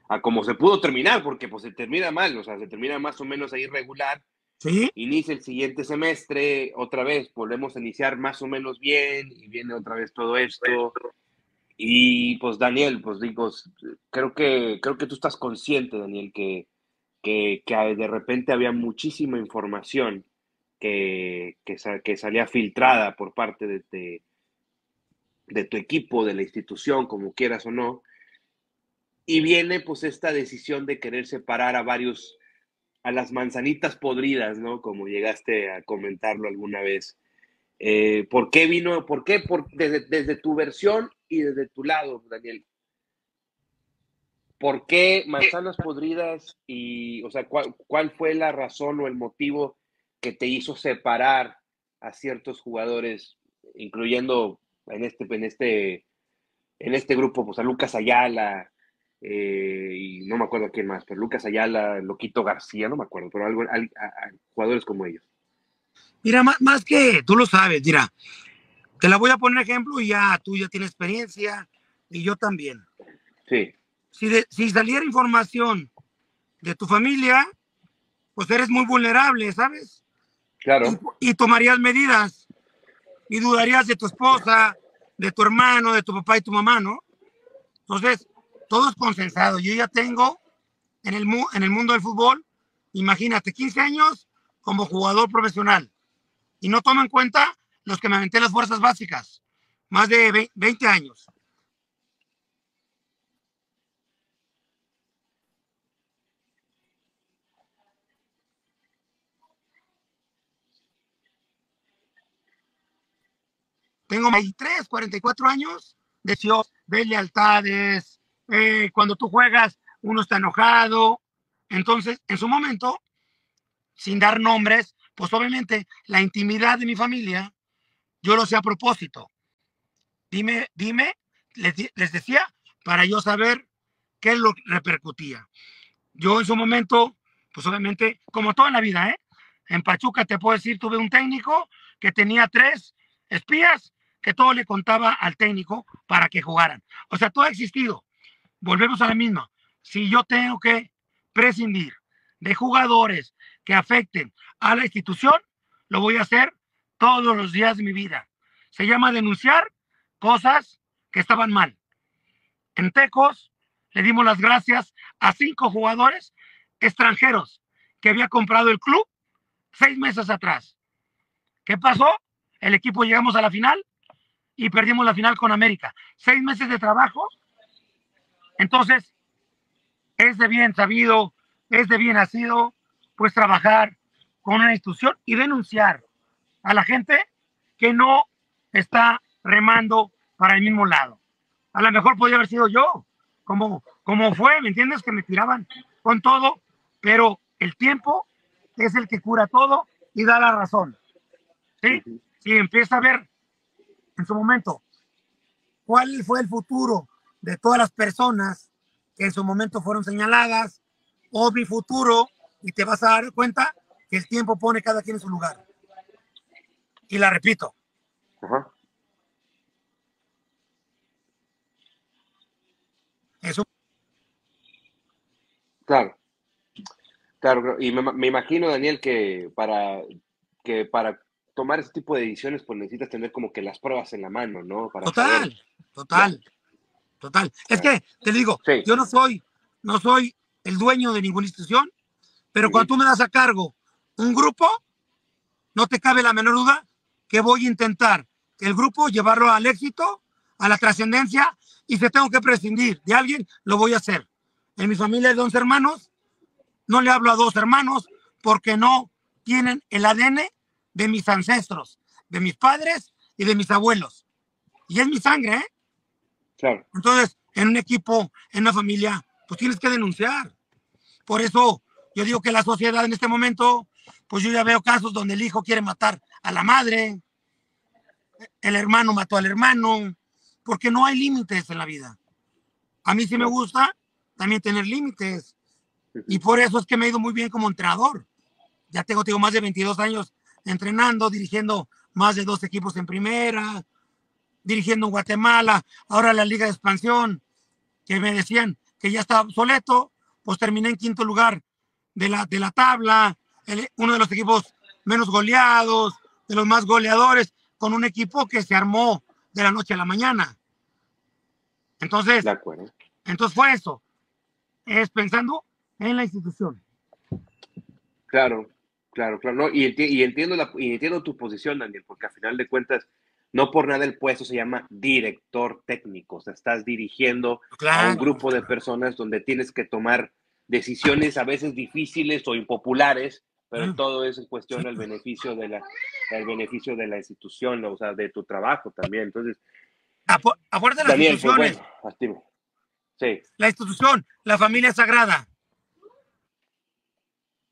a como se pudo terminar, porque pues se termina mal, o sea, se termina más o menos ahí regular. ¿Sí? Inicia el siguiente semestre, otra vez volvemos a iniciar más o menos bien y viene otra vez todo esto. Y pues Daniel, pues digo, creo que, creo que tú estás consciente, Daniel, que, que, de repente había muchísima información que, que, salía filtrada por parte de, de, tu equipo, de la institución, como quieras o no. Y viene pues esta decisión de querer separar a varios, a las manzanitas podridas, ¿no? Como llegaste a comentarlo alguna vez. Eh, ¿Por qué vino? ¿Por qué? Por, desde, desde tu versión y desde tu lado, Daniel. ¿Por qué manzanas podridas y, o sea, cuál, cuál fue la razón o el motivo que te hizo separar a ciertos jugadores, incluyendo en este, en este, en este grupo, pues a Lucas Ayala, eh, y no me acuerdo quién más, pero Lucas Ayala, Loquito García, no me acuerdo, pero algo, jugadores como ellos. Mira, más, más, que tú lo sabes, mira, te la voy a poner ejemplo y ya tú ya tienes experiencia y yo también. Sí. Si, si saliera información de tu familia, pues eres muy vulnerable, ¿sabes? Claro. Y, tomarías medidas y dudarías de tu esposa, de tu hermano, de tu papá y tu mamá, ¿no? Entonces, todo es consensado. Yo ya tengo en el, en el mundo del fútbol, imagínate, 15 años como jugador profesional. Y no tomo en cuenta los que me aventé las fuerzas básicas, más de 20 años. Tengo 23, 44 años de de lealtades, eh, cuando tú juegas, uno está enojado. Entonces, en su momento, sin dar nombres, pues obviamente la intimidad de mi familia, yo lo sé a propósito. Dime, dime, les, decía, para yo saber qué lo repercutía. Yo en su momento, pues obviamente, como toda la vida, ¿eh? En Pachuca te puedo decir, tuve un técnico que tenía tres espías que todo le contaba al técnico para que jugaran. O sea, todo ha existido. Volvemos a la misma. Si yo tengo que prescindir de jugadores que afecten a la institución, lo voy a hacer todos los días de mi vida. Se llama denunciar cosas que estaban mal. En Tecos le dimos las gracias a cinco jugadores extranjeros que había comprado el club seis meses atrás. ¿Qué pasó? El equipo llegamos a la final y perdimos la final con América. Seis meses de trabajo. Entonces, es de bien sabido, es de bien nacido, pues trabajar con una institución y denunciar a la gente que no está remando para el mismo lado. A lo mejor podría haber sido yo, como, como fue, ¿me entiendes? Que me tiraban con todo, pero el tiempo es el que cura todo y da la razón. ¿Sí? Si empieza a ver en su momento cuál fue el futuro de todas las personas que en su momento fueron señaladas o mi futuro y te vas a dar cuenta que el tiempo pone cada quien en su lugar. Y la repito. Eso. Claro. Claro, y me, me, imagino, Daniel, que para, que para tomar ese tipo de decisiones, pues necesitas tener como que las pruebas en la mano, ¿no? Para total, total, total. Es que, te digo, yo no soy, no soy el dueño de ninguna institución, pero cuando tú me das a cargo un grupo, no te cabe la menor duda que voy a intentar el grupo llevarlo al éxito, a la trascendencia, y si tengo que prescindir de alguien, lo voy a hacer. En mi familia de 11 hermanos, no le hablo a dos hermanos porque no tienen el ADN de mis ancestros, de mis padres y de mis abuelos. Y es mi sangre, ¿eh? Claro. Entonces, en un equipo, en una familia, pues tienes que denunciar. Por eso yo digo que la sociedad en este momento, pues yo ya veo casos donde el hijo quiere matar a la madre, el hermano mató al hermano, porque no hay límites en la vida. A mí sí me gusta también tener límites. Y por eso es que me he ido muy bien como entrenador. Ya tengo, tengo más de 22 años entrenando, dirigiendo más de dos equipos en primera, dirigiendo en Guatemala, ahora la Liga de Expansión, que me decían que ya estaba obsoleto, pues terminé en quinto lugar de la, de la tabla, uno de los equipos menos goleados, de los más goleadores, con un equipo que se armó de la noche a la mañana. Entonces, entonces fue eso. Es pensando en la institución. Claro, claro, claro. y, entiendo la, y entiendo tu posición, Daniel, porque a final de cuentas, no por nada el puesto se llama director técnico. O sea, estás dirigiendo a un grupo de personas donde tienes que tomar decisiones a veces difíciles o impopulares, pero ah. todo eso es cuestión del beneficio de la, el beneficio de la institución, o sea, de tu trabajo también. Entonces, aparte de las pues, instituciones. sí. La institución, la familia sagrada.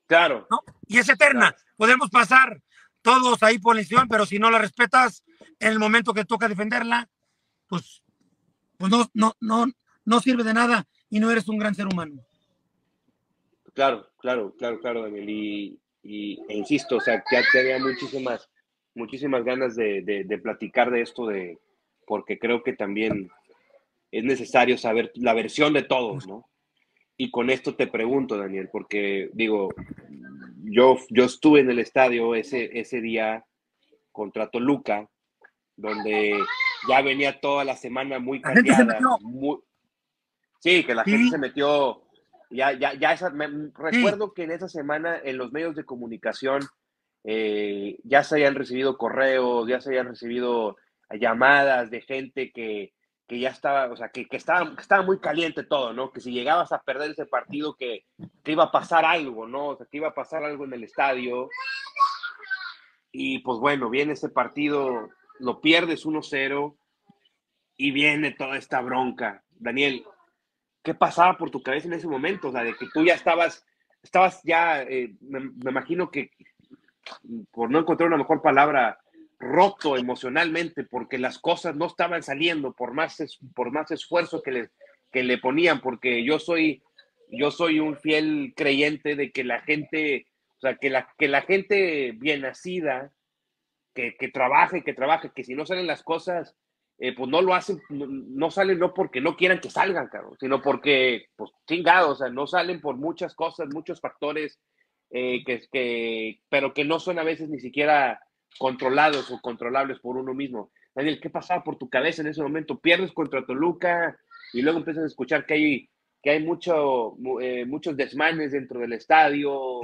Claro. Y es eterna. Podemos pasar todos ahí por la institución, pero si no la respetas en el momento que toca defenderla, pues, pues no, no, no, no sirve de nada y no eres un gran ser humano. Claro, claro, claro, claro, Daniel. Y, y e insisto, o sea, ya tenía muchísimas, muchísimas ganas de, de, platicar de esto, de, porque creo que también es necesario saber la versión de todos, ¿no? Y con esto te pregunto, Daniel, porque digo, yo, yo estuve en el estadio ese, ese día contra Toluca, donde ya venía toda la semana muy cambiada. Sí, que la gente se metió ya, ya, ya esa, recuerdo que en esa semana en los medios de comunicación eh, ya se habían recibido correos, ya se habían recibido llamadas de gente que, que ya estaba, o sea, que, que, estaba, estaba muy caliente todo, ¿no? Que si llegabas a perder ese partido, que, que iba a pasar algo, ¿no? O sea, que iba a pasar algo en el estadio. Y pues bueno, viene ese partido, lo pierdes 1-0 y viene toda esta bronca. Daniel, ¿qué pasaba por tu cabeza en ese momento? O sea, de que tú ya estabas, estabas ya, eh, me, imagino que, por no encontrar una mejor palabra, roto emocionalmente porque las cosas no estaban saliendo por más, por más esfuerzo que le, que le ponían, porque yo soy, yo soy un fiel creyente de que la gente, o sea, que la, que la gente bien nacida, que, que trabaje, que trabaje, que si no salen las cosas, eh, pues no lo hacen, no, salen no porque no quieran que salgan, caro, sino porque, pues chingados, o sea, no salen por muchas cosas, muchos factores, eh, que, que, pero que no son a veces ni siquiera controlados o controlables por uno mismo. Daniel, ¿qué pasaba por tu cabeza en ese momento? Pierdes contra Toluca y luego empiezas a escuchar que hay, que hay mucho, eh, muchos desmanes dentro del estadio.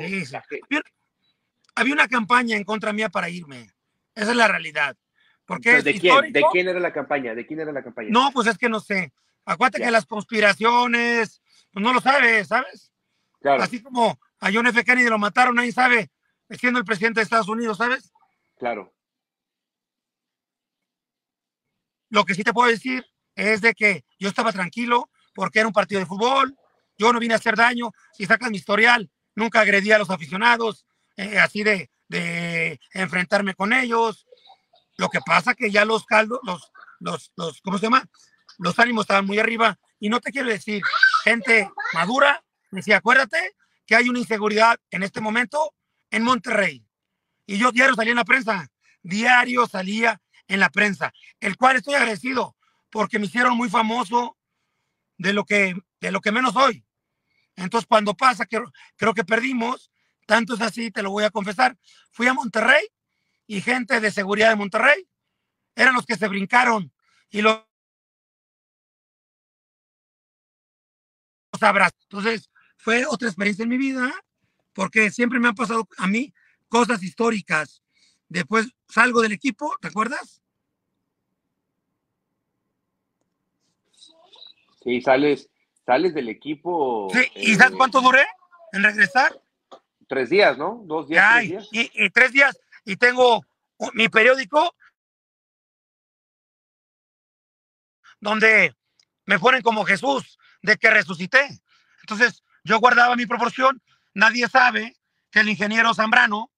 Había una campaña en contra mía para irme. Esa es la realidad. Porque ¿De quién? ¿De quién era la campaña? ¿De quién era la campaña? No, pues es que no sé. Acuérdate que las conspiraciones, pues no lo sabes, ¿sabes? Claro. Así como a John F. Kennedy lo mataron, nadie sabe, siendo el presidente de Estados Unidos, ¿sabes? Claro. Lo que sí te puedo decir es de que yo estaba tranquilo porque era un partido de fútbol, yo no vine a hacer daño, si sacas mi historial, nunca agredí a los aficionados, eh, así de, de enfrentarme con ellos, lo que pasa que ya los caldos, los, los, los, ¿cómo se llama? Los ánimos estaban muy arriba. Y no te quiero decir, gente madura, decía, acuérdate que hay una inseguridad en este momento en Monterrey. Y yo diario salía en la prensa, diario salía en la prensa, el cual estoy agradecido porque me hicieron muy famoso de lo que, de lo que menos soy. Entonces, cuando pasa, que creo que perdimos, tanto es así, te lo voy a confesar, fui a Monterrey y gente de seguridad de Monterrey eran los que se brincaron y los abrazos. Entonces, fue otra experiencia en mi vida porque siempre me han pasado a mí cosas históricas. Después salgo del equipo, ¿te acuerdas? Sí, sales, sales del equipo. Sí, ¿y sabes eh, cuánto duré en regresar? Tres días, ¿no? Dos días. Y, tres días y tengo mi periódico donde me ponen como Jesús de que resucité. Entonces, yo guardaba mi proporción. Nadie sabe que el ingeniero Zambrano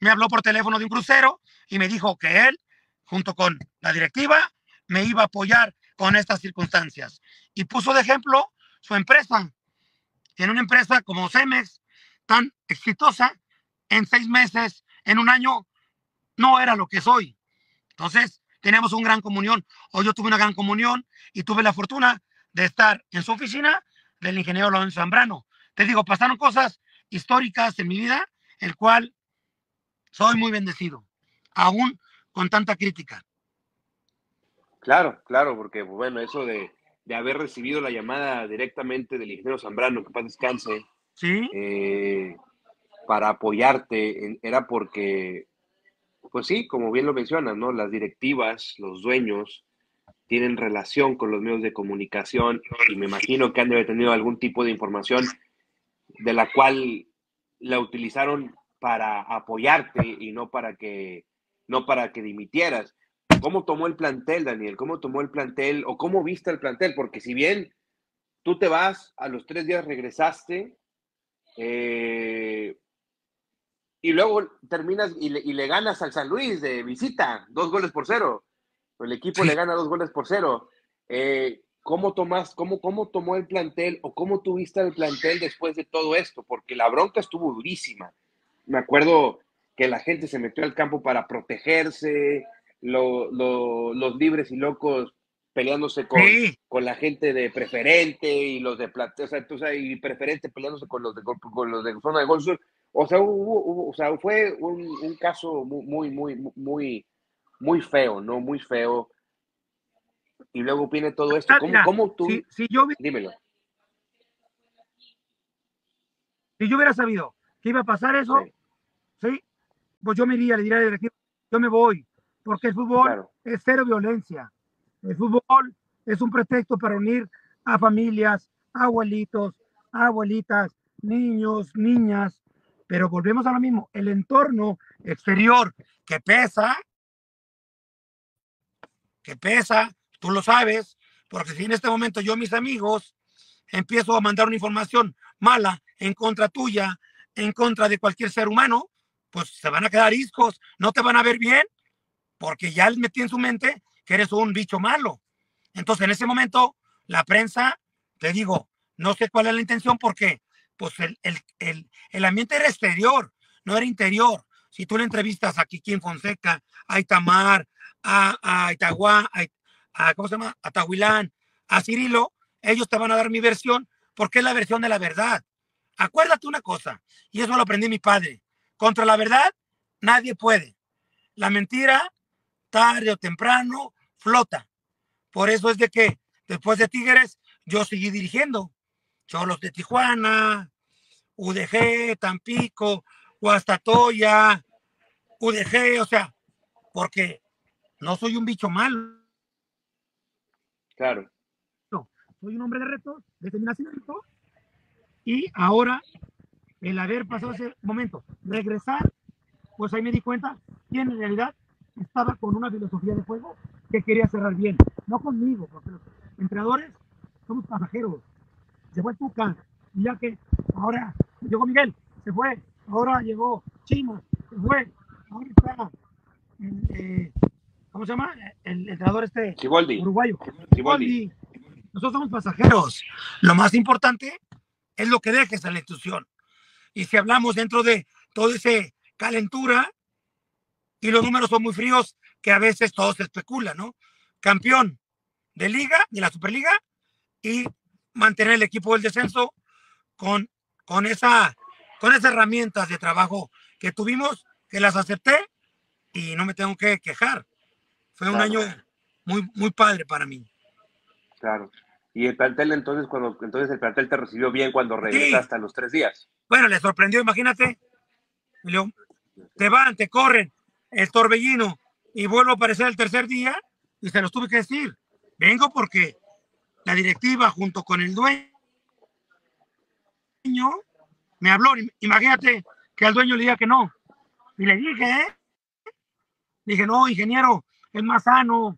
me habló por teléfono de un crucero y me dijo que él, junto con la directiva, me iba a apoyar con estas circunstancias. Y puso de ejemplo su empresa. Tiene una empresa como Cemex, tan exitosa, en seis meses, en un año, no era lo que soy. Entonces, tenemos una gran comunión. Hoy yo tuve una gran comunión y tuve la fortuna de estar en su oficina del ingeniero Lorenzo Zambrano. Te digo, pasaron cosas históricas en mi vida, el cual soy muy bendecido, aún con tanta crítica. Claro, claro, porque bueno, eso de, haber recibido la llamada directamente del ingeniero Zambrano, que paz descanse, ¿Sí? Eh, para apoyarte, era porque, pues sí, como bien lo mencionas, ¿no? Las directivas, los dueños, tienen relación con los medios de comunicación y me imagino que han de haber tenido algún tipo de información de la cual la utilizaron para apoyarte y no para que no para que dimitieras. ¿Cómo tomó el plantel, Daniel? ¿Cómo tomó el plantel o cómo viste el plantel? Porque si bien tú te vas, a los tres días regresaste eh, y luego terminas y le, y le, ganas al San Luis de visita, dos goles por cero el equipo le gana dos goles por cero. Eh, ¿Cómo tomas, cómo, cómo tomó el plantel o cómo tuviste el plantel después de todo esto? Porque la bronca estuvo durísima. Me acuerdo que la gente se metió al campo para protegerse, los libres y locos peleándose con, con, la gente de preferente y los de plata, o sea, y preferente peleándose con los de, con los de zona de gol O sea, hubo, o sea, fue un, un caso muy, muy, muy, muy feo, ¿no? Muy feo. Y luego viene todo esto. ¿Cómo, cómo tú? Si, yo, dímelo. Si yo hubiera sabido que iba a pasar eso, sí, pues yo me iría, le diría al directivo, yo me voy, porque el fútbol es cero violencia. El fútbol es un pretexto para unir a familias, abuelitos, abuelitas, niños, niñas, pero volvemos a lo mismo, el entorno exterior que pesa que pesa, tú lo sabes, porque si en este momento yo, mis amigos, empiezo a mandar una información mala en contra tuya, en contra de cualquier ser humano, pues se van a quedar iscos, no te van a ver bien, porque ya les metí en su mente que eres un bicho malo. Entonces, en ese momento, la prensa, te digo, no sé cuál es la intención, porque pues el, el, el, el ambiente era exterior, no era interior. Si tú le entrevistas a Kikín Fonseca, a Itamar, a, a Itagua, a, ¿cómo se llama? A Tahuilán, a Cirilo, ellos te van a dar mi versión porque es la versión de la verdad. Acuérdate una cosa, y eso lo aprendí mi padre. Contra la verdad, nadie puede. La mentira, tarde o temprano, flota. Por eso es de que después de Tigres, yo seguí dirigiendo. Cholos de Tijuana, UDG, Tampico, Guastatoya, UDG, o sea, porque no soy un bicho malo. Claro. No, soy un hombre de retos, mi nacimiento. Y ahora, el haber pasado ese momento, regresar, pues ahí me di cuenta que en realidad estaba con una filosofía de juego que quería cerrar bien. No conmigo, porque los entrenadores somos pasajeros. Se fue Tuca, y ya que ahora llegó Miguel, se fue. Ahora llegó Chima, se fue. Ahora está eh, ¿cómo se llama? El entrenador este uruguayo. Nosotros somos pasajeros. Lo más importante es lo que dejes a la institución. Y si hablamos dentro de todo ese calentura y los números son muy fríos, que a veces todo se especula, ¿no? Campeón de liga, de la Superliga, y mantener el equipo del descenso con, con, esa, con esas herramientas de trabajo que tuvimos, que las acepté y no me tengo que quejar. Fue un año muy, muy padre para mí. Claro. Y el plantel entonces, cuando entonces el plantel te recibió bien cuando regresaste a los tres días. Bueno, le sorprendió, imagínate. Te van, te corren el torbellino y vuelvo a aparecer el tercer día y se los tuve que decir. Vengo porque la directiva junto con el dueño me habló. Imagínate que al dueño le diga que no. Y le dije, ¿eh? Dije, no, ingeniero, es más sano,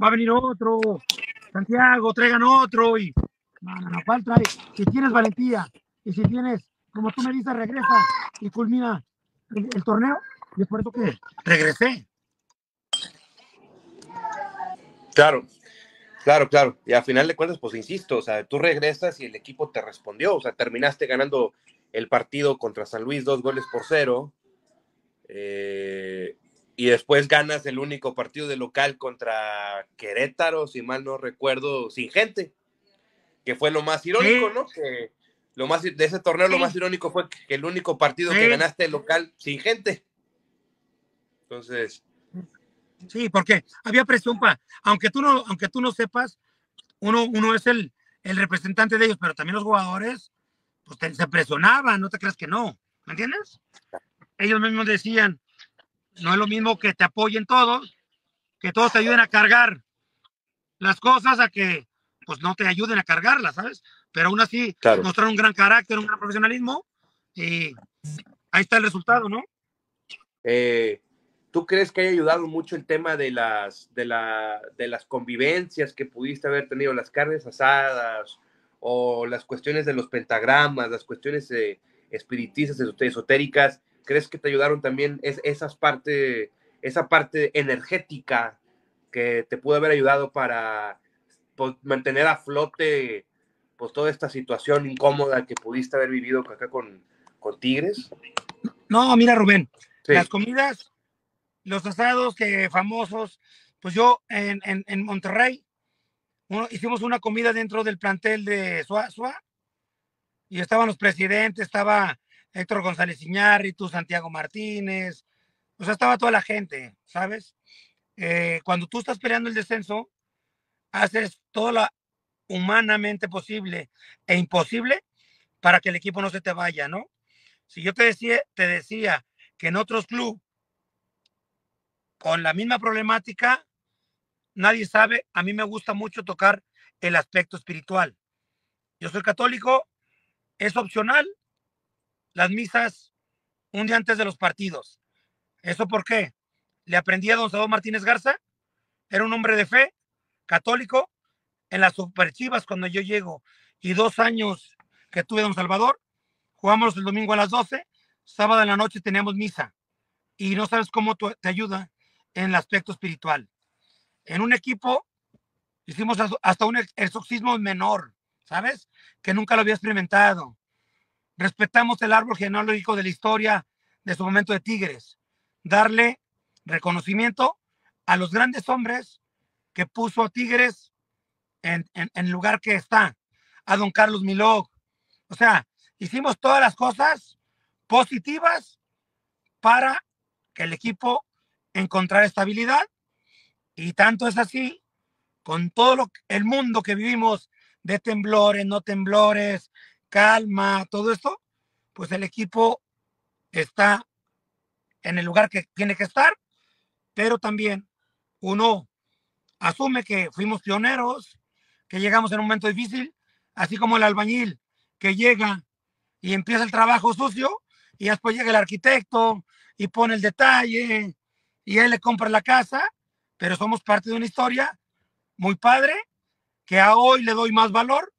va a venir otro, Santiago, traigan otro y no, no, no, ¿cuál trae? Si tienes valentía y si tienes, como tú me dices, regresa y culmina el, el torneo, y es por eso que regresé. Claro, claro, claro. Y al final de cuentas, pues insisto, o sea, tú regresas y el equipo te respondió, o sea, terminaste ganando el partido contra San Luis dos goles por cero. Eh, y después ganas el único partido de local contra Querétaro, si mal no recuerdo, sin gente, que fue lo más irónico, ¿no? Que lo más de ese torneo lo más irónico fue que el único partido que ganaste local sin gente. Entonces, Sí, porque había presión para, aunque tú no, aunque tú no sepas, uno, uno es el, el representante de ellos, pero también los jugadores, pues te, se presionaban, no te creas que no, ¿me entiendes? Ellos mismos decían, no es lo mismo que te apoyen todos, que todos te ayuden a cargar las cosas a que pues no te ayuden a cargarlas, ¿sabes? Pero aún así Claro. mostraron un gran carácter, un gran profesionalismo y ahí está el resultado, ¿no? eh, ¿tú crees que haya ayudado mucho el tema de las, de, la, de las convivencias que pudiste haber tenido, las carnes asadas o las cuestiones de los pentagramas, las cuestiones eh, espiritistas, esot- esotéricas? ¿Crees que te ayudaron también es, esas parte, esa parte energética que te pudo haber ayudado para pues, mantener a flote pues, toda esta situación incómoda que pudiste haber vivido acá con, con Tigres? No, mira, Rubén, Sí. las comidas, los asados que famosos, pues yo en, en, en Monterrey uno- hicimos una comida dentro del plantel de Suazua y estaban los presidentes, estaba Héctor González Iñárritu, Santiago Martínez, o sea, estaba toda la gente, ¿sabes? Eh, cuando tú estás peleando el descenso, haces todo lo humanamente posible e imposible para que el equipo no se te vaya, ¿no? Si yo te decía, te decía que en otros clubes con la misma problemática, nadie sabe, a mí me gusta mucho tocar el aspecto espiritual. Yo soy católico, es opcional las misas un día antes de los partidos. ¿Eso por qué? Le aprendí a don Salvador Martínez Garza, era un hombre de fe, católico, en las superchivas cuando yo llego y dos años que tuve don Salvador, jugamos el domingo a las 12, sábado en la noche teníamos misa y no sabes cómo te ayuda en el aspecto espiritual. En un equipo hicimos as- hasta un ex- exorcismo menor, ¿sabes? Que nunca lo había experimentado. Respetamos el árbol genealógico de la historia de su momento de Tigres. Darle reconocimiento a los grandes hombres que puso a Tigres en, en- lugar que está. A don Carlos Milog. O sea, hicimos todas las cosas positivas para que el equipo encontrara estabilidad. Y tanto es así, con todo el mundo que vivimos de temblores, no temblores, calma, todo esto, pues el equipo está en el lugar que tiene que estar, pero también uno asume que fuimos pioneros, que llegamos en un momento difícil, así como el albañil que llega y empieza el trabajo sucio y después llega el arquitecto y pone el detalle y él le compra la casa, pero somos parte de una historia muy padre que a hoy le doy más valor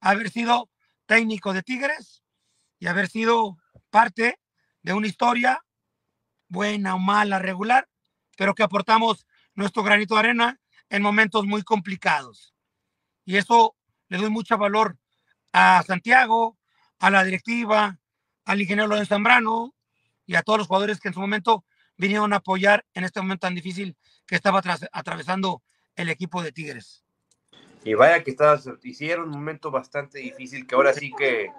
haber sido técnico de Tigres y haber sido parte de una historia buena o mala, regular, pero que aportamos nuestro granito de arena en momentos muy complicados. Y eso le doy mucho valor a Santiago, a la directiva, al ingeniero Lorenzo Zambrano y a todos los jugadores que en su momento vinieron a apoyar en este momento tan difícil que estaba atravesando el equipo de Tigres. Y vaya que estabas, hicieron un momento bastante difícil que ahora sí que,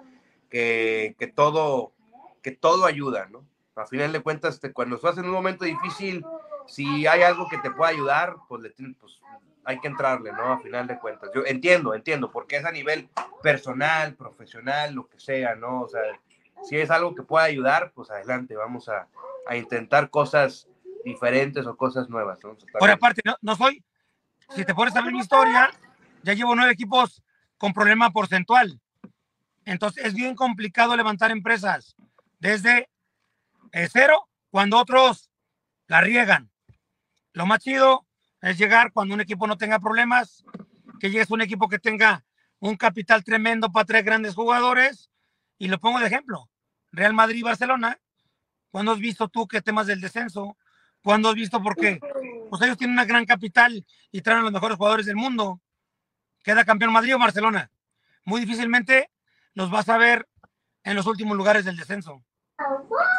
que, que todo, que todo ayuda, ¿no? A final de cuentas, te- cuando estás en un momento difícil, si hay algo que te pueda ayudar, pues, le pues hay que entrarle, ¿no? A final de cuentas. Yo entiendo, entiendo, porque es a nivel personal, profesional, lo que sea, ¿no? O sea, si es algo que pueda ayudar, pues adelante, vamos a, a intentar cosas diferentes o cosas nuevas, ¿no? Por aparte, no, no soy, si te pones a ver mi historia, ya llevo nueve equipos con problema porcentual. Entonces es bien complicado levantar empresas desde eh, cero cuando otros la riegan. Lo más chido es llegar cuando un equipo no tenga problemas, que llegues a un equipo que tenga un capital tremendo para tres grandes jugadores. Y lo pongo de ejemplo. Real Madrid y Barcelona. ¿Cuándo has visto tú que temas del descenso? ¿Cuándo has visto por qué? Pues ellos tienen una gran capital y traen a los mejores jugadores del mundo. Queda campeón Madrid o Barcelona. Muy difícilmente los vas a ver en los últimos lugares del descenso.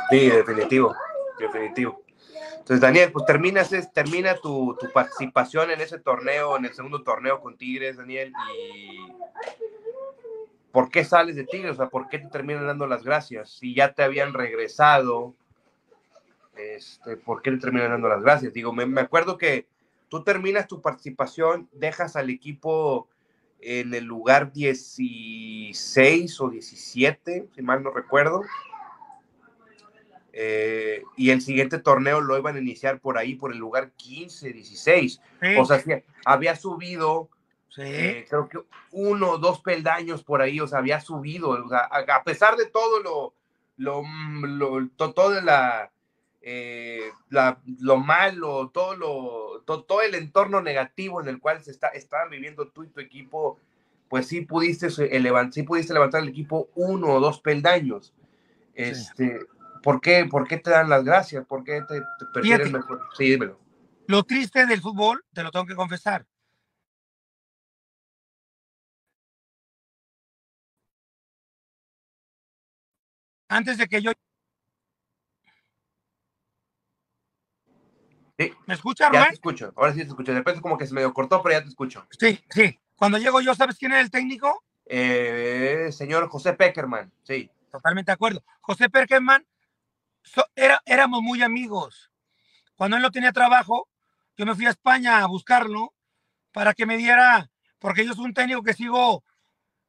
Sí, definitivo, definitivo. Entonces, Daniel, pues terminas, termina tu, participación en ese torneo, en el segundo torneo con Tigres, Daniel, y ¿por qué sales de Tigres? O sea, ¿por qué te terminan dando las gracias? Si ya te habían regresado, este, ¿por qué te terminan dando las gracias? Digo, me, me acuerdo que tú terminas tu participación, dejas al equipo en el lugar 16 o 17, si mal no recuerdo. Eh, y el siguiente torneo lo iban a iniciar por ahí, por el lugar 15, 16. O sea, había subido, eh, creo que uno o dos peldaños por ahí, o sea, había subido. O sea, a, pesar de todo lo, lo, lo todo la, eh, la, lo malo, todo, lo, todo, el entorno negativo en el cual se está, estaban viviendo tú y tu equipo, pues sí pudiste, elevar, sí pudiste levantar el equipo uno o dos peldaños. Este, ¿por, qué, ¿Por qué te dan las gracias? ¿Por qué te, te mejor? Sí, dímelo. Lo triste del fútbol, te lo tengo que confesar. Antes de que yo ¿Me escuchas, Ya te escucho, ahora sí te escucho. Después como que se medio cortó, pero ya te escucho. Sí, sí. Cuando llego yo, ¿sabes quién era el técnico? Eh, señor José Peckerman, sí. Totalmente de acuerdo. José Peckerman, era, éramos muy amigos. Cuando él no tenía trabajo, yo me fui a España a buscarlo para que me diera, porque yo soy un técnico que sigo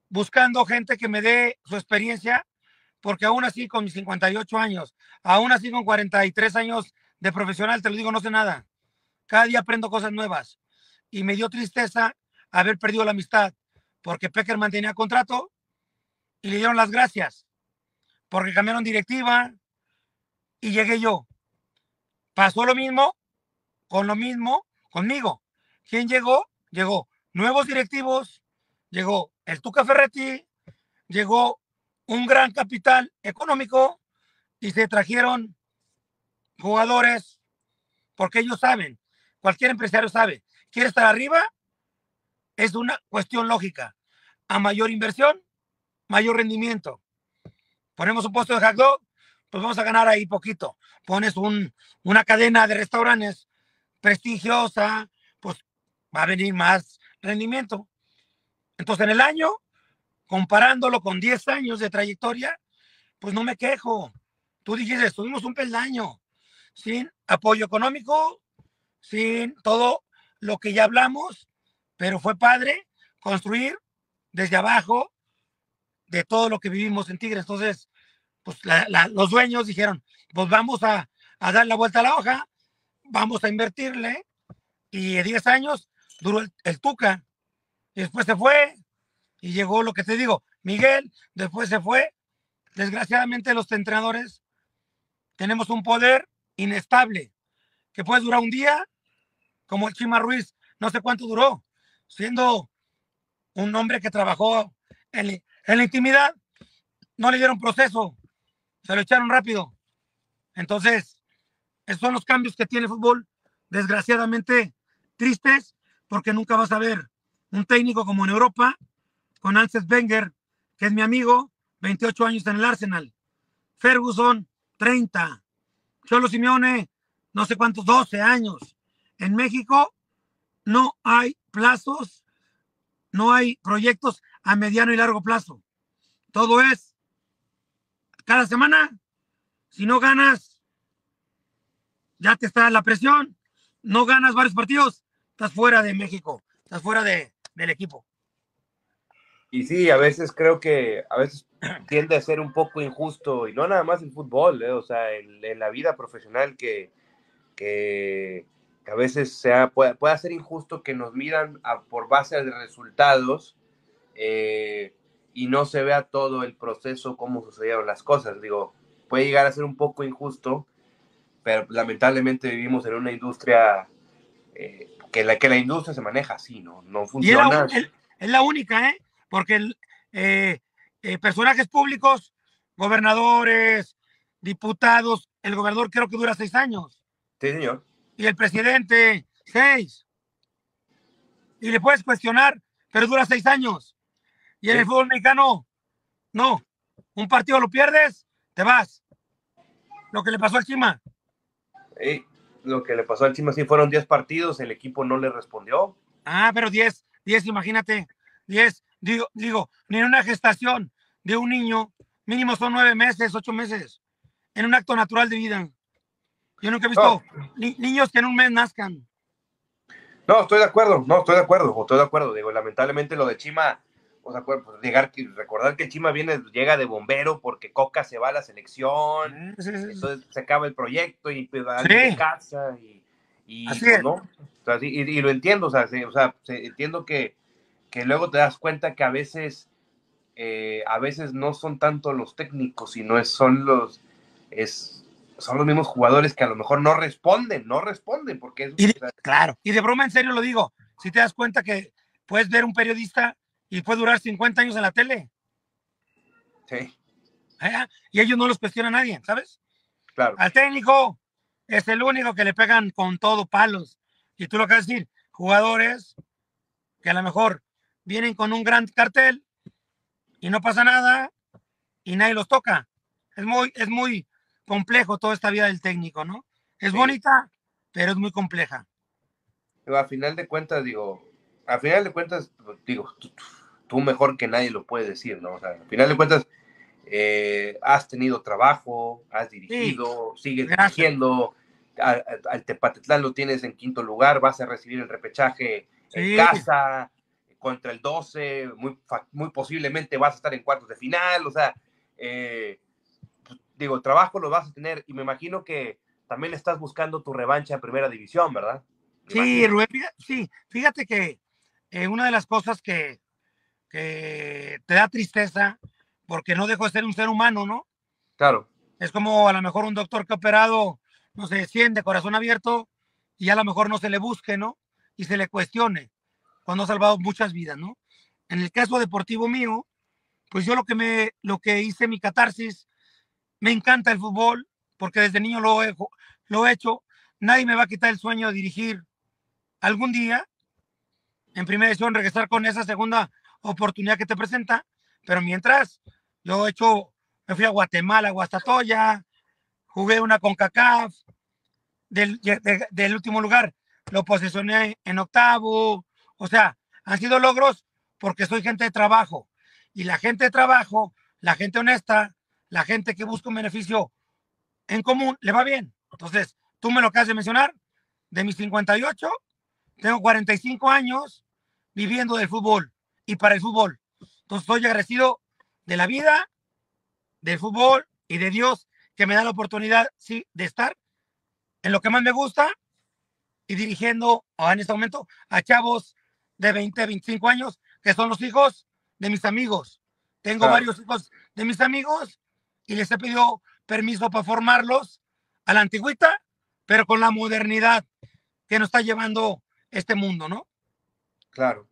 buscando gente que me dé su experiencia, porque aún así con mis 58 años, aún así con 43 años de profesional, te lo digo, no sé nada. Cada día aprendo cosas nuevas. Y me dio tristeza haber perdido la amistad, porque Pecker mantenía contrato y le dieron las gracias, porque cambiaron directiva y llegué yo. Pasó lo mismo, con lo mismo, conmigo. ¿Quién llegó? Llegó nuevos directivos, llegó el Tuca Ferretti, llegó un gran capital económico y se trajeron jugadores, porque ellos saben, cualquier empresario sabe, quiere estar arriba, es una cuestión lógica. A mayor inversión, mayor rendimiento. Ponemos un puesto de hack pues vamos a ganar ahí poquito. Pones un, una cadena de restaurantes prestigiosa, pues va a venir más rendimiento. Entonces, en el año, comparándolo con 10 años de trayectoria, pues no me quejo. Tú dijiste, estuvimos un peldaño sin apoyo económico, sin todo lo que ya hablamos, pero fue padre construir desde abajo de todo lo que vivimos en Tigre. Entonces, pues los dueños dijeron, pues vamos a, dar la vuelta a la hoja, vamos a invertirle. Y de 10 años duró el, el, Tuca. Y después se fue y llegó lo que te digo, Miguel, después se fue. Desgraciadamente los entrenadores tenemos un poder inestable, que puede durar un día, como el Chima Ruiz, no sé cuánto duró, siendo un hombre que trabajó en, la intimidad, no le dieron proceso, se lo echaron rápido. Entonces, esos son los cambios que tiene fútbol, desgraciadamente tristes, porque nunca vas a ver un técnico como en Europa, con Alces Wenger, que es mi amigo, 28 años en el Arsenal. Ferguson, 30. Cholo Simeone, no sé cuántos, 12 años. En México no hay plazos, no hay proyectos a mediano y largo plazo. Todo es cada semana. Si no ganas, ya te está la presión. No ganas varios partidos, estás fuera de México, estás fuera de, del equipo. Y sí, a veces creo que a veces <clears throat> tiende a ser un poco injusto, y no nada más en fútbol, ¿eh? o sea, en, la vida profesional que, que, a veces sea, puede, puede, ser injusto que nos miran por base de resultados eh, y no se vea todo el proceso, cómo sucedieron las cosas. Digo, puede llegar a ser un poco injusto, pero lamentablemente vivimos en una industria eh, que, la, que la industria se maneja así, ¿no? No funciona. es la única, ¿eh? Porque eh, eh, personajes públicos, gobernadores, diputados, el gobernador creo que dura seis años. Sí, señor. Y el presidente, seis. Y le puedes cuestionar, pero dura seis años. Y en el fútbol mexicano, no. Un partido lo pierdes, te vas. Lo que le pasó al Chima. lo que le pasó al Chima sí fueron diez partidos, el equipo no le respondió. Ah, pero diez, diez, imagínate. Diez, digo, digo, ni en una gestación de un niño, mínimo son nueve meses, ocho meses, en un acto natural de vida. Yo nunca he visto niños que en un mes nazcan. No, estoy de acuerdo, no, estoy de acuerdo, estoy de acuerdo. Digo, lamentablemente lo de Chima, o sea, pues, llegar, recordar que Chima viene, llega de bombero porque Coca se va a la selección, entonces se acaba el proyecto y pues, va de casa y, y pues, ¿no? y, lo entiendo, o sea, o sea entiendo que, que, luego te das cuenta que a veces, eh, a veces no son tanto los técnicos, sino es, son los, es, son los mismos jugadores que a lo mejor no responden, no responden, porque es... claro, y de broma en serio lo digo, si te das cuenta que puedes ver un periodista y puede durar 50 años en la tele. Sí. ¿Eh? Y ellos no los cuestiona nadie, ¿sabes? Claro. Al técnico es el único que le pegan con todo palos. Y tú lo que vas a decir, jugadores que a lo mejor vienen con un gran cartel y no pasa nada y nadie los toca. Es muy, es muy complejo toda esta vida del técnico, ¿no? Es bonita, pero es muy compleja. a final de cuentas, digo, a final de cuentas, digo, tú, mejor que nadie lo puedes decir, ¿no? O sea, a final de cuentas, eh, has tenido trabajo, has dirigido, sigues dirigiendo, al, Tepatitlán lo tienes en quinto lugar, vas a recibir el repechaje en casa contra el 12, muy, muy posiblemente vas a estar en cuartos de final, o sea, eh, digo, trabajo lo vas a tener y me imagino que también estás buscando tu revancha en primera división, ¿verdad? sí, Rubén, sí, fíjate que eh, una de las cosas que, que te da tristeza, porque no dejo de ser un ser humano, ¿no? Claro. Es como a lo mejor un doctor que ha operado, no sé, 100 de corazón abierto y a lo mejor no se le busque, ¿no? Y se le cuestione cuando ha salvado muchas vidas, ¿no? En el caso deportivo mío, pues yo lo que me, lo que hice mi catarsis me encanta el fútbol porque desde niño lo he, lo he hecho. Nadie me va a quitar el sueño de dirigir algún día en primera edición regresar con esa segunda oportunidad que te presenta. Pero mientras, yo he hecho, me fui a Guatemala, Guastatoya, jugué una con CACAF, del, del último lugar lo posicioné en octavo. O sea, han sido logros porque soy gente de trabajo. Y la gente de trabajo, la gente honesta, la gente que busca un beneficio en común, le va bien. Entonces, tú me lo acabas de mencionar, de mis 58, tengo 45 años viviendo del fútbol y para el fútbol. Entonces, estoy agradecido de la vida, del fútbol y de Dios que me da la oportunidad, sí, de estar en lo que más me gusta y dirigiendo en este momento a chavos de 20, 25 años, que son los hijos de mis amigos. Tengo varios hijos de mis amigos y les he pedido permiso para formarlos a la antigüita, pero con la modernidad que nos está llevando este mundo, ¿no? Claro,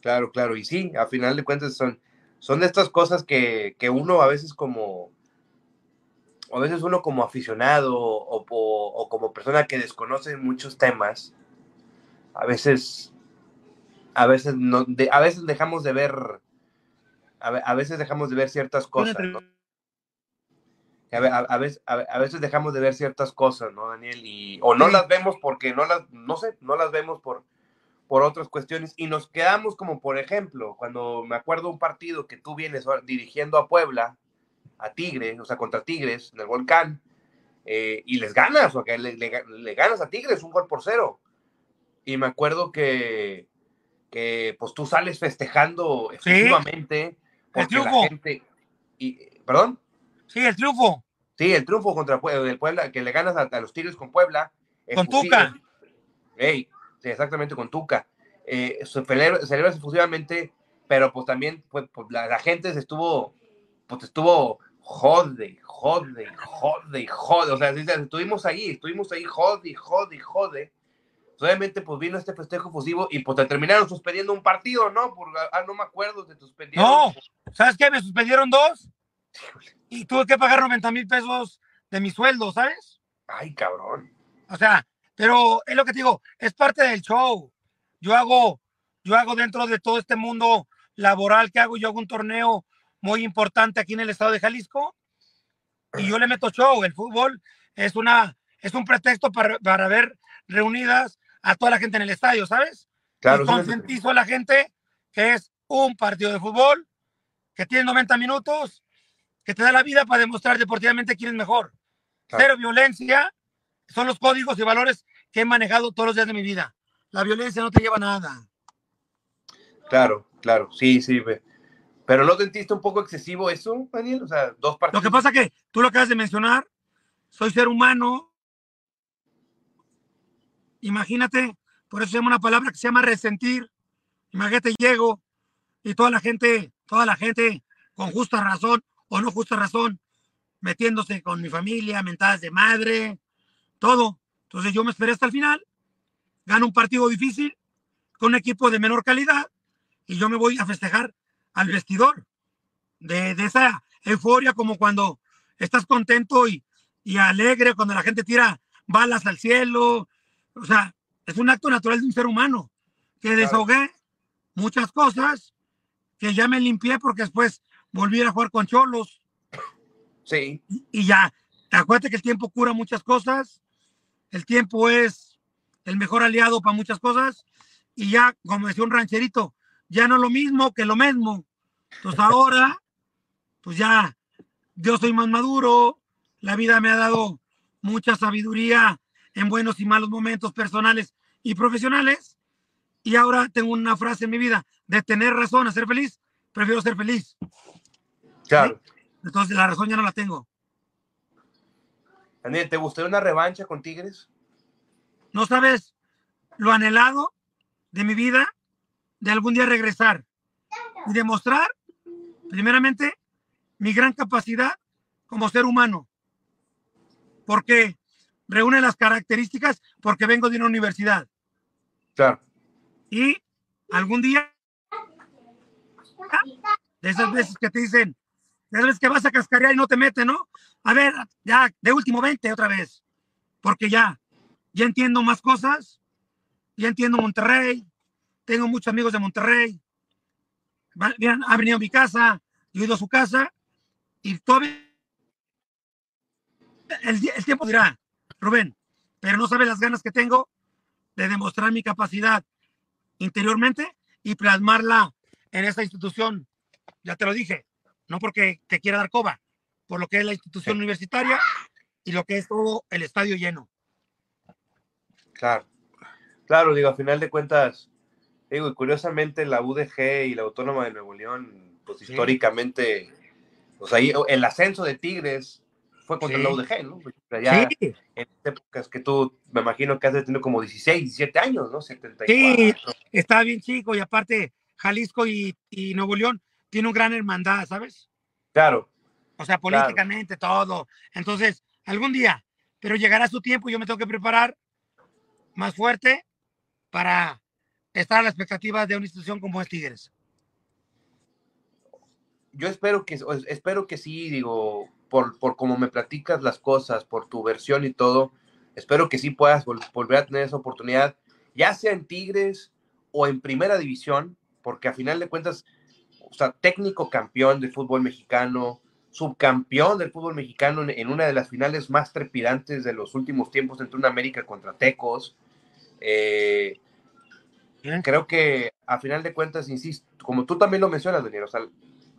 claro, claro. Y sí, a final de cuentas son, son de estas cosas que, uno a veces como, a veces uno como aficionado o, como persona que desconoce muchos temas, a veces, a veces, no, a veces dejamos de ver, a, veces dejamos de ver ciertas cosas, ¿no? a, veces, a, veces dejamos de ver ciertas cosas, ¿no, Daniel? Y, o no las vemos porque no las, no sé, no las vemos por, por otras cuestiones y nos quedamos como, por ejemplo, cuando me acuerdo un partido que tú vienes dirigiendo a Puebla, a Tigres, o sea, contra Tigres, en el Volcán, eh, y les ganas, o que le, le, ganas a Tigres un gol por cero. Y me acuerdo que, que pues tú sales festejando efectivamente. Porque el la gente, y, ¿Perdón? Sí, el triunfo. Sí, el triunfo contra el Puebla, que le ganas a, los Tigres con Puebla. Con Tuca. sí, exactamente, con Tuca. Eh, se celebra, efusivamente, pero pues también pues, pues la, gente se estuvo, pues estuvo jode, jode, jode, jode. O sea, estuvimos ahí, estuvimos ahí, jode, jode, jode. obviamente, pues vino este festejo fusivo y pues te terminaron suspendiendo un partido, ¿no? Por, ah, no me acuerdo, te suspendieron. No, ¿sabes qué? Me suspendieron dos y tuve que pagar 90 mil pesos de mi sueldo, ¿sabes? Ay, cabrón. O sea, pero es lo que te digo, es parte del show. Yo hago, yo hago dentro de todo este mundo laboral que hago, yo hago un torneo muy importante aquí en el estado de Jalisco y yo le meto show. El fútbol es una, es un pretexto para, para ver reunidas a toda la gente en el estadio, ¿sabes? Claro. Y concientizo a la gente que es un partido de fútbol, que tiene 90 minutos, que te da la vida para demostrar deportivamente quién es mejor. Cero violencia, son los códigos y valores que he manejado todos los días de mi vida. La violencia no te lleva a nada. Claro, claro, sí, sí. Pero ¿no sentiste un poco excesivo eso, Daniel? O sea, dos partidos. Lo que pasa que tú lo acabas de mencionar, soy ser humano. Imagínate, por eso se llama una palabra que se llama resentir. Imagínate, llego y toda la gente, toda la gente con justa razón o no justa razón, metiéndose con mi familia, mentadas de madre, todo. Entonces yo me esperé hasta el final, gano un partido difícil con un equipo de menor calidad y yo me voy a festejar al vestidor de, esa euforia como cuando estás contento y, y alegre, cuando la gente tira balas al cielo. O sea, es un acto natural de un ser humano que desahogué muchas cosas que ya me limpié porque después volví a jugar con cholos. Sí. Y, ya, acuérdate que el tiempo cura muchas cosas, el tiempo es el mejor aliado para muchas cosas, y ya, como decía un rancherito, ya no lo mismo que lo mismo. Entonces <laughs> ahora, pues ya, yo soy más maduro, la vida me ha dado mucha sabiduría en buenos y malos momentos personales y profesionales, y ahora tengo una frase en mi vida, de tener razón a ser feliz, prefiero ser feliz. Claro. Entonces la razón ya no la tengo. Daniel, ¿te gustaría una revancha con Tigres? No sabes lo anhelado de mi vida de algún día regresar y demostrar, primeramente, mi gran capacidad como ser humano. Porque reúne las características porque vengo de una universidad. Claro. Y algún día, de esas veces que te dicen, ya ves que vas a cascarear y no te mete, ¿no? A ver, ya, de último 20 otra vez. Porque ya, ya entiendo más cosas. Ya entiendo Monterrey. Tengo muchos amigos de Monterrey. Han venido a mi casa, yo he ido a su casa. Y todavía el, el tiempo dirá, Rubén, pero no sabe las ganas que tengo de demostrar mi capacidad interiormente y plasmarla en esta institución. Ya te lo dije, no porque te quiera dar coba, por lo que es la institución universitaria y lo que es todo el estadio lleno. Claro, claro, digo, a final de cuentas, digo, y curiosamente la UDG y la Autónoma de Nuevo León, pues históricamente, pues ahí el ascenso de Tigres fue contra la UDG, ¿no? Ya sí. en épocas que tú, me imagino que has tenido como 16, 17 años, ¿no? 74. Sí, estaba bien chico y aparte Jalisco y, y Nuevo León tiene una gran hermandad, ¿sabes? Claro. O sea, políticamente, todo. Entonces, algún día, pero llegará su tiempo y yo me tengo que preparar más fuerte para estar a la expectativa de una institución como es Tigres. Yo espero que, espero que sí, digo, por, por cómo me platicas las cosas, por tu versión y todo, espero que sí puedas volver a tener esa oportunidad, ya sea en Tigres o en Primera División, porque a final de cuentas o sea, técnico campeón del fútbol mexicano, subcampeón del fútbol mexicano en, una de las finales más trepidantes de los últimos tiempos entre una América contra Tecos. Eh, creo que a final de cuentas, insisto, como tú también lo mencionas, Daniel, o sea,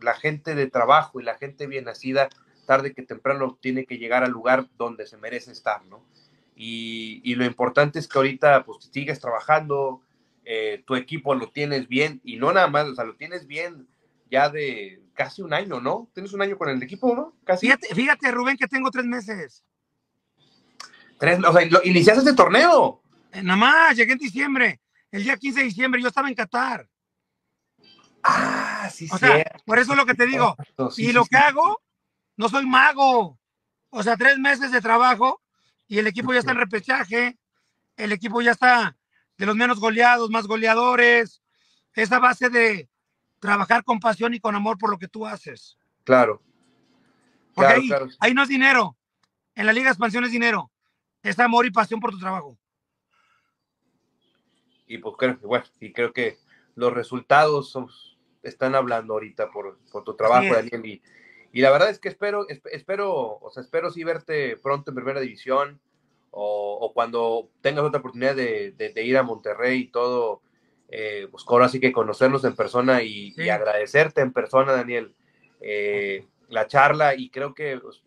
la gente de trabajo y la gente bien nacida, tarde que temprano, tiene que llegar al lugar donde se merece estar, ¿no? Y, y lo importante es que ahorita, pues, sigues trabajando, eh, tu equipo lo tienes bien, y no nada más, o sea, lo tienes bien ya de casi un año, ¿no? Tienes un año con el equipo, ¿no? Casi. Fíjate, Rubén, que tengo tres meses. Tres, o sea, iniciaste este torneo. Eh, nada más, llegué en diciembre. El día 15 de diciembre yo estaba en Qatar. Ah, sí, sí. por eso es lo que te digo. y lo que hago, no soy mago. O sea, tres meses de trabajo y el equipo ya está en repechaje. El equipo ya está de los menos goleados, más goleadores, esa base de trabajar con pasión y con amor por lo que tú haces. Claro. Porque ahí, ahí no es dinero. En la Liga de Expansión es dinero. Es amor y pasión por tu trabajo. Y pues creo, bueno, y creo que los resultados están hablando ahorita por, por tu trabajo, Daniel. Y, y, la verdad es que espero, espero, o sea, espero sí verte pronto en primera división o, o cuando tengas otra oportunidad de, de, ir a Monterrey y todo, eh, pues ahora sí que conocernos en persona y, y agradecerte en persona, Daniel, eh, la charla. Y creo que pues,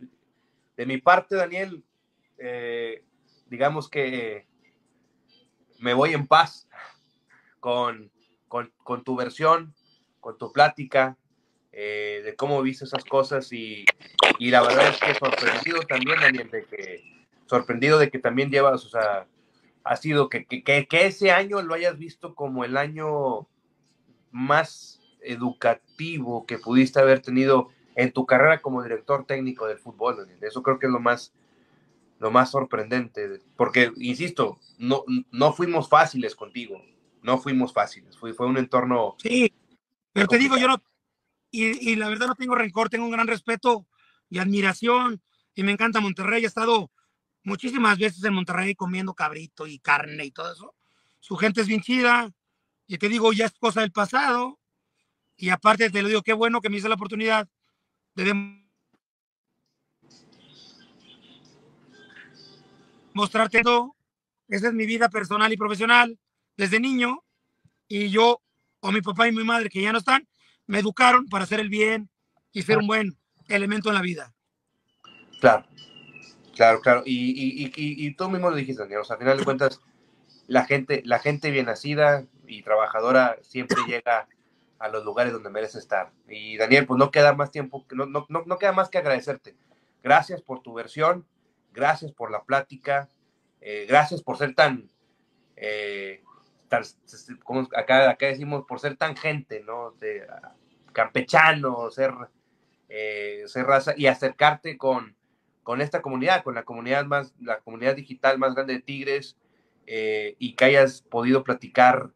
de mi parte, Daniel, eh, digamos que me voy en paz con, con, tu versión, con tu plática, eh, de cómo viste esas cosas y, y, la verdad es que sorprendido también, Daniel, de que, sorprendido de que también llevas, o sea, ha sido que, que, que ese año lo hayas visto como el año más educativo que pudiste haber tenido en tu carrera como director técnico del fútbol. Eso creo que es lo más, lo más sorprendente, porque, insisto, no, no fuimos fáciles contigo, no fuimos fáciles, fue, fue un entorno... Sí, pero te digo, yo no, y, y, la verdad no tengo rencor, tengo un gran respeto y admiración, y me encanta Monterrey, he estado muchísimas veces en Monterrey comiendo cabrito y carne y todo eso, su gente es bien chida, y te digo, ya es cosa del pasado, y aparte te lo digo, qué bueno que me hice la oportunidad de mostrarte todo. Esa es mi vida personal y profesional desde niño. Y yo, o mi papá y mi madre, que ya no están, me educaron para hacer el bien y ser un buen elemento en la vida. Claro, claro, claro. Y, y, y, tú mismo lo dijiste, Daniel. O sea, al final de cuentas, la gente, la gente bien nacida y trabajadora siempre <coughs> llega a los lugares donde merece estar. Y Daniel, pues no queda más tiempo, no, no, no queda más que agradecerte. Gracias por tu versión, gracias por la plática, eh, gracias por ser tan, eh, como acá, acá decimos, por ser tan gente, ¿no? De, campechano, ser, eh, ser raza y acercarte con, con esta comunidad, con la comunidad más, la comunidad digital más grande de Tigres y que hayas podido platicar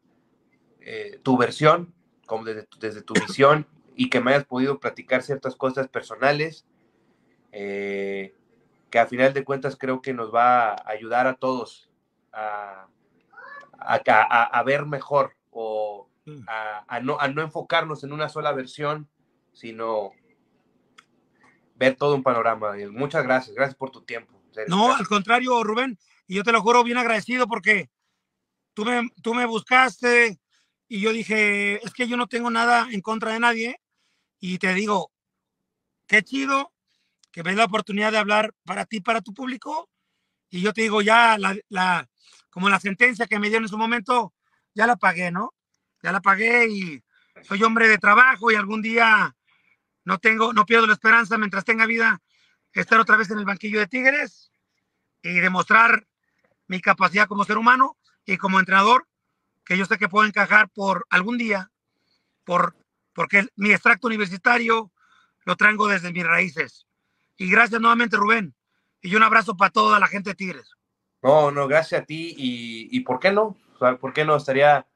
tu versión, como desde, desde tu visión y que me hayas podido platicar ciertas cosas personales. Eh, que a final de cuentas creo que nos va a ayudar a todos a, a, ver mejor o mm. a, no, a no enfocarnos en una sola versión, sino ver todo un panorama. Muchas gracias, gracias por tu tiempo. No, al contrario, Rubén, y yo te lo juro bien agradecido porque tú me, tú me buscaste y yo dije, es que yo no tengo nada en contra de nadie y te digo, qué chido que me la oportunidad de hablar para ti, para tu público. Y yo te digo, ya la, la, como la sentencia que me dieron en su momento, ya la pagué, ¿no? Ya la pagué y soy hombre de trabajo y algún día no tengo, no pierdo la esperanza mientras tenga vida estar otra vez en el banquillo de Tigres y demostrar mi capacidad como ser humano y como entrenador, que yo sé que puedo encajar por algún día, por, porque mi extracto universitario lo traigo desde mis raíces. Y gracias nuevamente, Rubén. Y un abrazo para toda la gente de Tigres. No, no, gracias a ti. Y, ¿por qué no? ¿Por qué no? Estaría,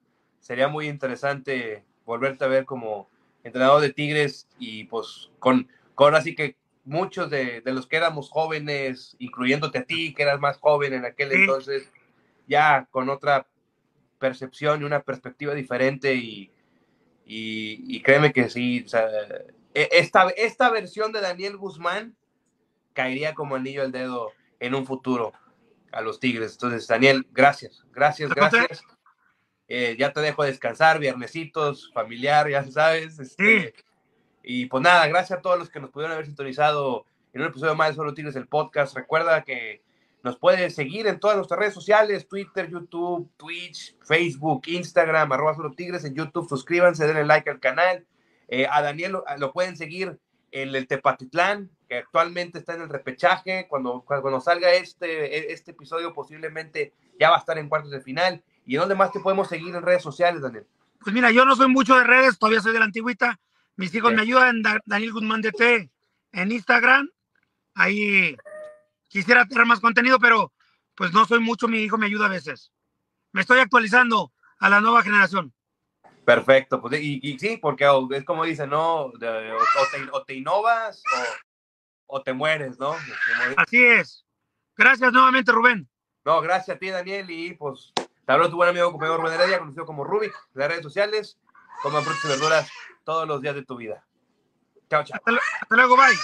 sería muy interesante volverte a ver como entrenador de Tigres y pues con, con así que muchos de, de los que éramos jóvenes, incluyéndote a ti, que eras más joven en aquel entonces, ya con otra percepción y una perspectiva diferente y, y, y créeme que sí, o sea, e, esta, esta versión de Daniel Guzmán caería como anillo al dedo en un futuro a los Tigres. Entonces, Daniel, gracias, gracias, gracias. Eh, ya te dejo descansar, viernesitos, familiar, ya sabes. Este, y pues nada, gracias a todos los que nos pudieron haber sintonizado en un episodio más de Solo Tigres, el podcast. Recuerda que nos puedes seguir en todas nuestras redes sociales, Twitter, YouTube, Twitch, Facebook, Instagram, arroba Solo Tigres, en YouTube, suscríbanse, denle like al canal. Eh, a Daniel lo, lo, pueden seguir en el Tepatitlán, que actualmente está en el repechaje. Cuando, cuando salga este, e, este episodio, posiblemente ya va a estar en cuartos de final. ¿Y dónde más te podemos seguir en redes sociales, Daniel? Pues mira, yo no soy mucho de redes, todavía soy de la antigüita. Mis hijos me ayudan, Daniel Guzmán DT en Instagram. Ahí quisiera tener más contenido, pero pues no soy mucho, mi hijo me ayuda a veces. me estoy actualizando a la nueva generación. Perfecto, pues y, sí, porque es como dicen, ¿no? o, te, innovas o, te mueres, ¿no? Así es. Gracias nuevamente, Rubén. No, gracias a ti, Daniel, y pues te habló tu buen amigo compañero Rubén Heredia, conocido como Rubik, en las redes sociales, como frutas y verduras todos los días de tu vida. Chao, chao. hasta luego, bye.